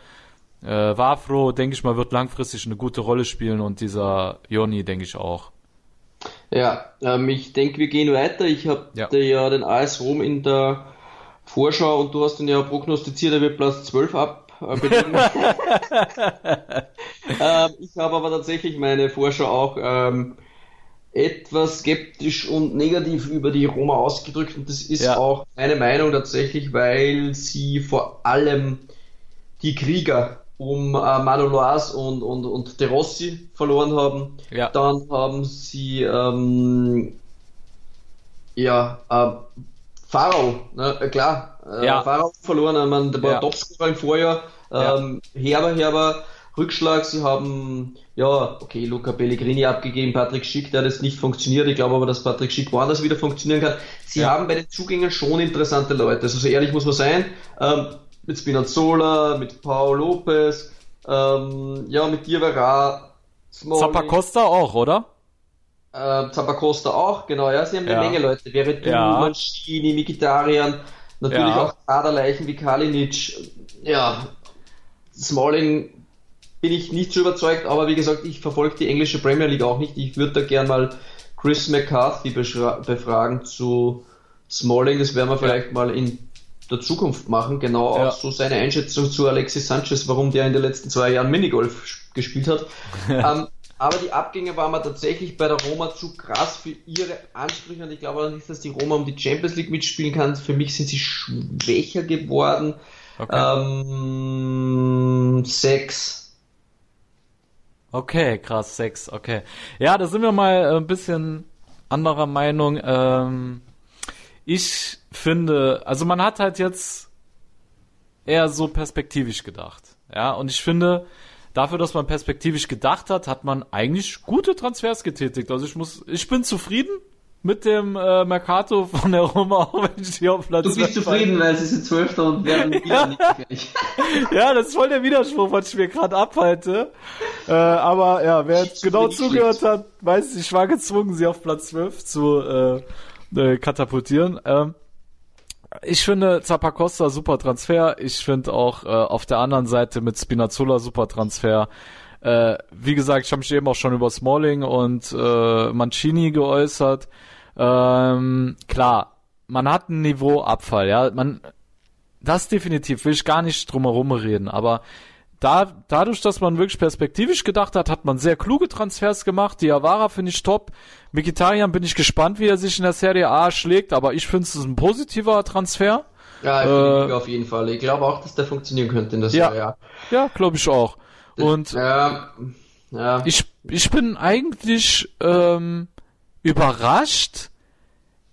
äh, Wafro, denke ich mal, wird langfristig eine gute Rolle spielen und dieser Joni, denke ich auch. Ja, ähm, ich denke, wir gehen weiter. Ich habe ja. ja den AS Rom in der Vorschau und du hast ihn ja prognostiziert, er wird Platz 12 ab belegen. ähm, ich habe aber tatsächlich meine Vorschau auch ähm, etwas skeptisch und negativ über die Roma ausgedrückt und das ist ja. auch meine Meinung tatsächlich, weil sie vor allem die Krieger um äh, Manolas und, und, und De Rossi verloren haben. Ja. Dann haben sie ähm, ja äh, Pharao, ne, äh, klar, äh, ja. Pharao verloren, ich meine, der war ja. Topscorer im Vorjahr, ähm, ja. Herber, Herber, Rückschlag, sie haben, ja, okay, Luca Pellegrini abgegeben, Patrick Schick, der hat jetzt nicht funktioniert, ich glaube aber, dass Patrick Schick woanders wieder funktionieren kann. Sie ja. haben bei den Zugängen schon interessante Leute, also so ehrlich muss man sein, ähm, mit Spinazzola, mit Paul Lopez, ähm, ja, mit Diavara, Zappacosta auch, oder? Äh, Zappacosta auch, genau, ja, sie haben eine ja. Menge Leute. Wäre du, ja. Mancini, Mikitarian, natürlich ja. auch Kaderleichen wie Kalinic. Ja, Smalling bin ich nicht so überzeugt, aber wie gesagt, ich verfolge die englische Premier League auch nicht. Ich würde da gern mal Chris McCarthy befragen zu Smalling. Das werden wir vielleicht mal in der Zukunft machen. Genau auch so seine Einschätzung zu Alexis Sanchez, warum der in den letzten zwei Jahren Minigolf gespielt hat. ähm, aber die Abgänge waren mir tatsächlich bei der Roma zu krass für ihre Ansprüche und ich glaube auch nicht, dass die Roma um die Champions League mitspielen kann. Für mich sind sie schwächer geworden. Okay. Ähm, sechs. Okay, krass, sechs, okay. Ja, da sind wir mal ein bisschen anderer Meinung. Ähm, ich finde, also man hat halt jetzt eher so perspektivisch gedacht. Ja, und ich finde, dafür, dass man perspektivisch gedacht hat, hat man eigentlich gute Transfers getätigt. Also ich muss, ich bin zufrieden mit dem äh, Mercato von der Roma, auch wenn ich hier auf Platz Du bist zufrieden, weil sie sind Zwölfter und werden wieder nicht gleich. ja, das ist voll der Widerspruch, was ich mir gerade abhalte. Äh, aber ja, wer jetzt genau zugehört schlecht. hat, weiß, ich war gezwungen, sie auf Platz 12 zu äh, äh, katapultieren. Ähm, ich finde Zappacosta super Transfer. Ich finde auch äh, auf der anderen Seite mit Spinazzola super Transfer. äh, wie gesagt, ich habe mich eben auch schon über Smalling und äh, Mancini geäußert. Ähm, klar, man hat einen Niveauabfall, ja. Man, das definitiv, will ich gar nicht drum herum reden, aber da, dadurch, dass man wirklich perspektivisch gedacht hat, hat man sehr kluge Transfers gemacht. Die Avara finde ich top. Mikitarian bin ich gespannt, wie er sich in der Serie A schlägt, aber ich finde es ein positiver Transfer. Ja, äh, auf jeden Fall. Ich glaube auch, dass der funktionieren könnte in der Serie ja, A. Ja, glaube ich auch. Und ja, ja. Ich, ich bin eigentlich ähm, überrascht,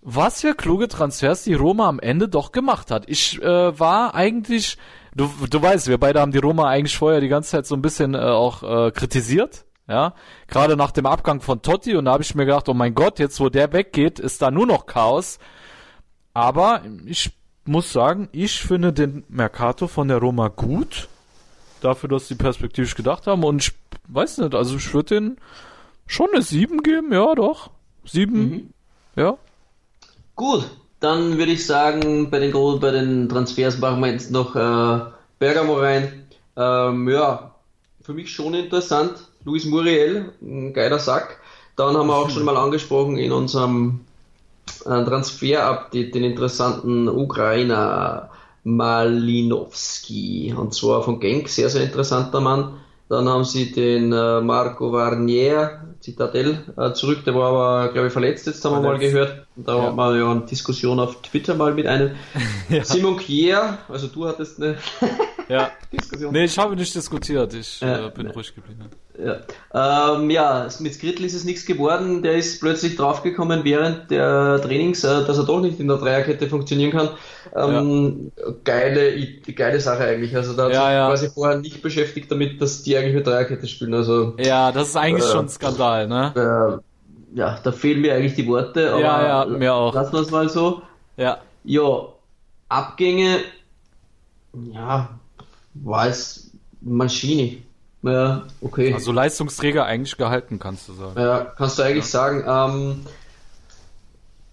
was für kluge Transfers die Roma am Ende doch gemacht hat. Ich äh, war eigentlich, du, du weißt, wir beide haben die Roma eigentlich vorher die ganze Zeit so ein bisschen äh, auch äh, kritisiert. Ja, gerade nach dem Abgang von Totti und da habe ich mir gedacht, oh mein Gott, jetzt wo der weggeht, ist da nur noch Chaos. Aber ich muss sagen, ich finde den Mercato von der Roma gut dafür, dass sie perspektivisch gedacht haben. Und ich weiß nicht, also ich würde den schon eine 7 geben, ja doch. 7, mhm. ja. Gut, dann würde ich sagen, bei den, bei den Transfers machen wir jetzt noch äh, Bergamo rein. Ähm, ja, für mich schon interessant. Luis Muriel, ein geiler Sack. Dann haben wir auch schon mal angesprochen in unserem äh, Transfer-Update den interessanten Ukrainer Malinowski. Und zwar von Genk, sehr, sehr interessanter Mann. Dann haben sie den äh, Marco Varnier, Citadel, äh, zurück. Der war aber, glaube ich, verletzt, jetzt haben verletzt. wir mal gehört. Da ja. hat man ja eine Diskussion auf Twitter mal mit einem. ja. Simon Kier, also du hattest eine ja. Diskussion. Nee, ich habe nicht diskutiert, ich ja. äh, bin ruhig geblieben. Ja, ähm, ja mit Skrittel ist es nichts geworden. Der ist plötzlich draufgekommen während der Trainings, äh, dass er doch nicht in der Dreierkette funktionieren kann. Ähm, ja. geile, geile Sache eigentlich. Also da hat ja, sich ja. quasi vorher nicht beschäftigt damit, dass die eigentlich mit Dreierkette spielen. Also, ja, das ist eigentlich äh, schon ein Skandal, ne? Äh, ja, da fehlen mir eigentlich die Worte. Aber ja, ja, mir auch. Lassen wir es mal so. Ja. Ja, Abgänge, ja, war es Maschine. Ja, okay. Also Leistungsträger eigentlich gehalten, kannst du sagen. Ja, kannst du eigentlich ja. sagen. Ähm,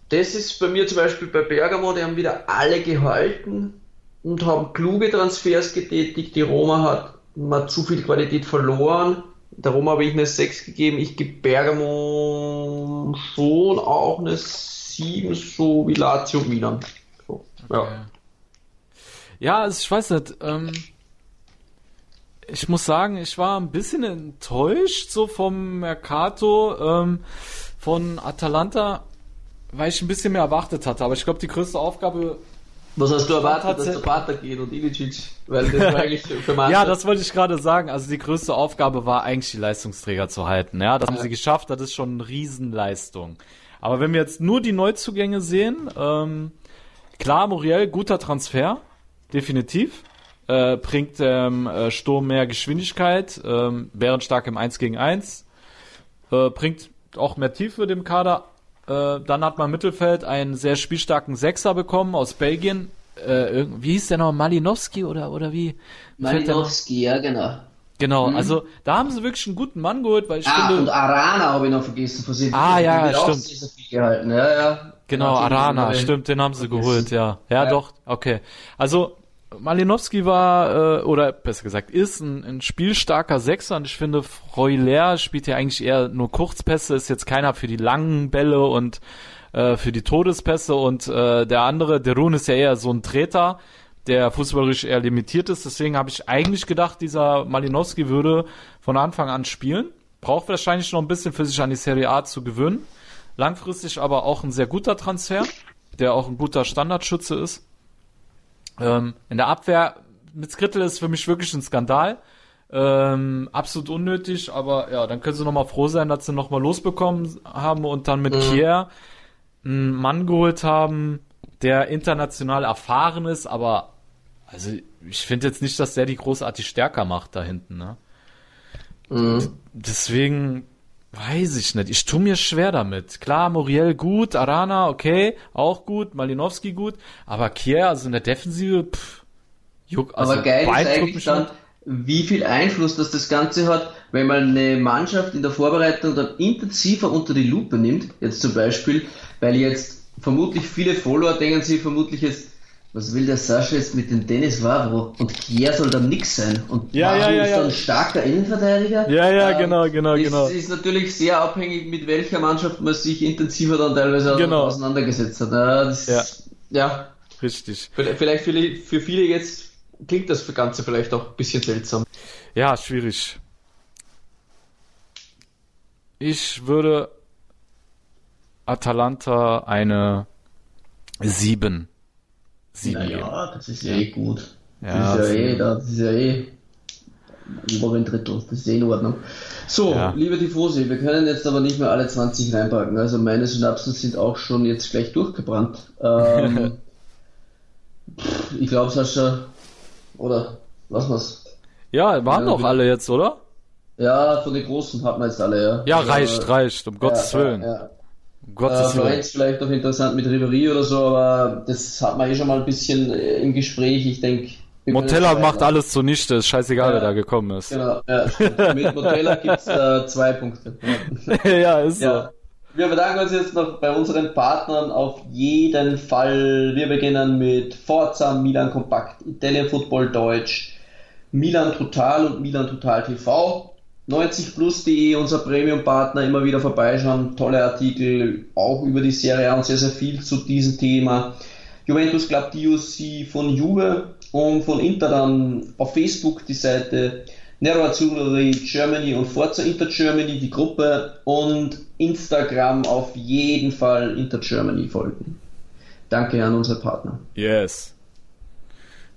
das ist bei mir zum Beispiel bei Bergamo, die haben wieder alle gehalten und haben kluge Transfers getätigt. Die Roma hat mal zu viel Qualität verloren. Der Roma habe ich eine 6 gegeben. Ich gebe Bergamo schon auch eine 7, so wie Lazio Milan. So, okay. Ja. Ja, also ich weiß nicht. Ähm, ich muss sagen, ich war ein bisschen enttäuscht so vom Mercato ähm, von Atalanta, weil ich ein bisschen mehr erwartet hatte. Aber ich glaube, die größte Aufgabe. Was hast du erwartet, dass der Vater geht und Ilicic? Weil das war eigentlich für Ja, das wollte ich gerade sagen. Also die größte Aufgabe war eigentlich die Leistungsträger zu halten. Ja, das haben sie geschafft. Das ist schon eine Riesenleistung. Aber wenn wir jetzt nur die Neuzugänge sehen, ähm, klar, Muriel, guter Transfer, definitiv äh, bringt ähm, äh, Sturm mehr Geschwindigkeit, ähm, bärenstark im 1 gegen 1, äh, bringt auch mehr Tiefe dem Kader. Äh, dann hat man im Mittelfeld einen sehr spielstarken Sechser bekommen aus Belgien. Äh, wie hieß der noch? Malinowski oder, oder wie? Malinowski, ja, genau. Genau, mhm. also da haben sie wirklich einen guten Mann geholt, weil ich ah, finde. Und Arana habe ich noch vergessen von sie. Ah, ja, stimmt. So gehalten. Ja, ja. Genau, Arana, stimmt, den haben sie geholt, ja. ja. Ja, doch, okay. Also Malinowski war, äh, oder besser gesagt, ist ein, ein spielstarker Sechser und ich finde, Freuler spielt ja eigentlich eher nur Kurzpässe, ist jetzt keiner für die langen Bälle und äh, für die Todespässe und äh, der andere, der Rune ist ja eher so ein Treter, der fußballerisch eher limitiert ist, deswegen habe ich eigentlich gedacht, dieser Malinowski würde von Anfang an spielen, braucht wahrscheinlich noch ein bisschen für sich an die Serie A zu gewöhnen, langfristig aber auch ein sehr guter Transfer, der auch ein guter Standardschütze ist. Ähm, in der Abwehr mit Skrittel ist für mich wirklich ein Skandal. Ähm, absolut unnötig, aber ja, dann können sie nochmal froh sein, dass sie nochmal losbekommen haben und dann mit mhm. Kier einen Mann geholt haben, der international erfahren ist, aber also ich finde jetzt nicht, dass der die großartig stärker macht da hinten, ne? Mhm. Deswegen weiß ich nicht. Ich tue mir schwer damit. Klar, Muriel gut, Arana okay, auch gut, Malinowski gut, aber Kier, also in der Defensive, pff, juck, also Aber geil ist eigentlich dann, wie viel Einfluss das das Ganze hat, wenn man eine Mannschaft in der Vorbereitung dann intensiver unter die Lupe nimmt, jetzt zum Beispiel, weil jetzt vermutlich viele Follower denken sie vermutlich jetzt, was will der Sascha jetzt mit dem Dennis Wavro? Und Kier soll dann nix sein. Und ja, Wavro ja, ja, ist ja. dann starker Innenverteidiger. Ja, ja, ähm, genau, genau, ist, genau. ist natürlich sehr abhängig, mit welcher Mannschaft man sich intensiver dann teilweise genau. auseinandergesetzt hat. Das, ja. ja. Richtig. Vielleicht für, für viele jetzt klingt das Ganze vielleicht auch ein bisschen seltsam. Ja, schwierig. Ich würde Atalanta eine 7. 7 naja, geben. das ist ja eh gut. Ja, das ist ja eh, das ist ja eh oberen Drittel, das ist eh in Ordnung. So, Ja. liebe Tifosi, wir können jetzt aber nicht mehr alle 20 reinpacken. Also meine Synapsen sind auch schon jetzt gleich durchgebrannt. Ähm, ich glaube, Sascha, oder lassen wir's. Ja, waren Ja, doch wir- alle jetzt, oder? Ja, von den Großen hat man jetzt alle, ja. Ja, Also, reicht, reicht, um Gottes ja, Willen. Ja, ja. Äh, Gottes Willen. Florenz vielleicht noch interessant mit Ribery oder so, aber das hat man eh schon mal ein bisschen äh, im Gespräch. Ich denke. Montella macht alles zunichte, ist scheißegal, Ja. wer da gekommen ist. Genau, ja, stimmt. mit Montella gibt's äh, zwei Punkte. Ja. ja, ist so. Ja. Wir bedanken uns jetzt noch bei unseren Partnern auf jeden Fall. Wir beginnen mit Forza, Milan Kompakt, Italien Football Deutsch, Milan Total und Milan Total TV. 90plus.de, unser Premium-Partner, immer wieder vorbeischauen. Tolle Artikel, auch über die Serie A und sehr, sehr viel zu diesem Thema. Juventus Club DOC von Juve und von Inter dann auf Facebook die Seite Nero Azzurri Germany und Forza Inter Germany, die Gruppe und Instagram auf jeden Fall Inter Germany folgen. Danke an unsere Partner. Yes.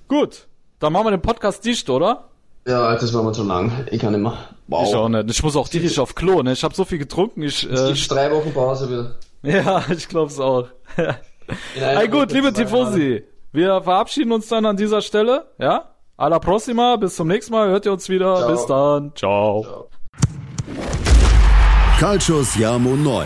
Gut, dann machen wir den Podcast dicht, oder? Ja, das war mal zu lang. Ich kann nicht mehr. Wow. Ich auch nicht. Ich muss auch tierisch auf Klo, ne? Ich habe so viel getrunken, ich... Es Äh, gibt drei Wochen Pause wieder. ja, ich glaub's auch. In einer Hey, gut, liebe Tifosi, wir verabschieden uns dann an dieser Stelle, ja? Alla prossima, bis zum nächsten Mal, hört ihr uns wieder. Ciao. Bis dann, ciao. Ciao. Calcius Jamo Neu.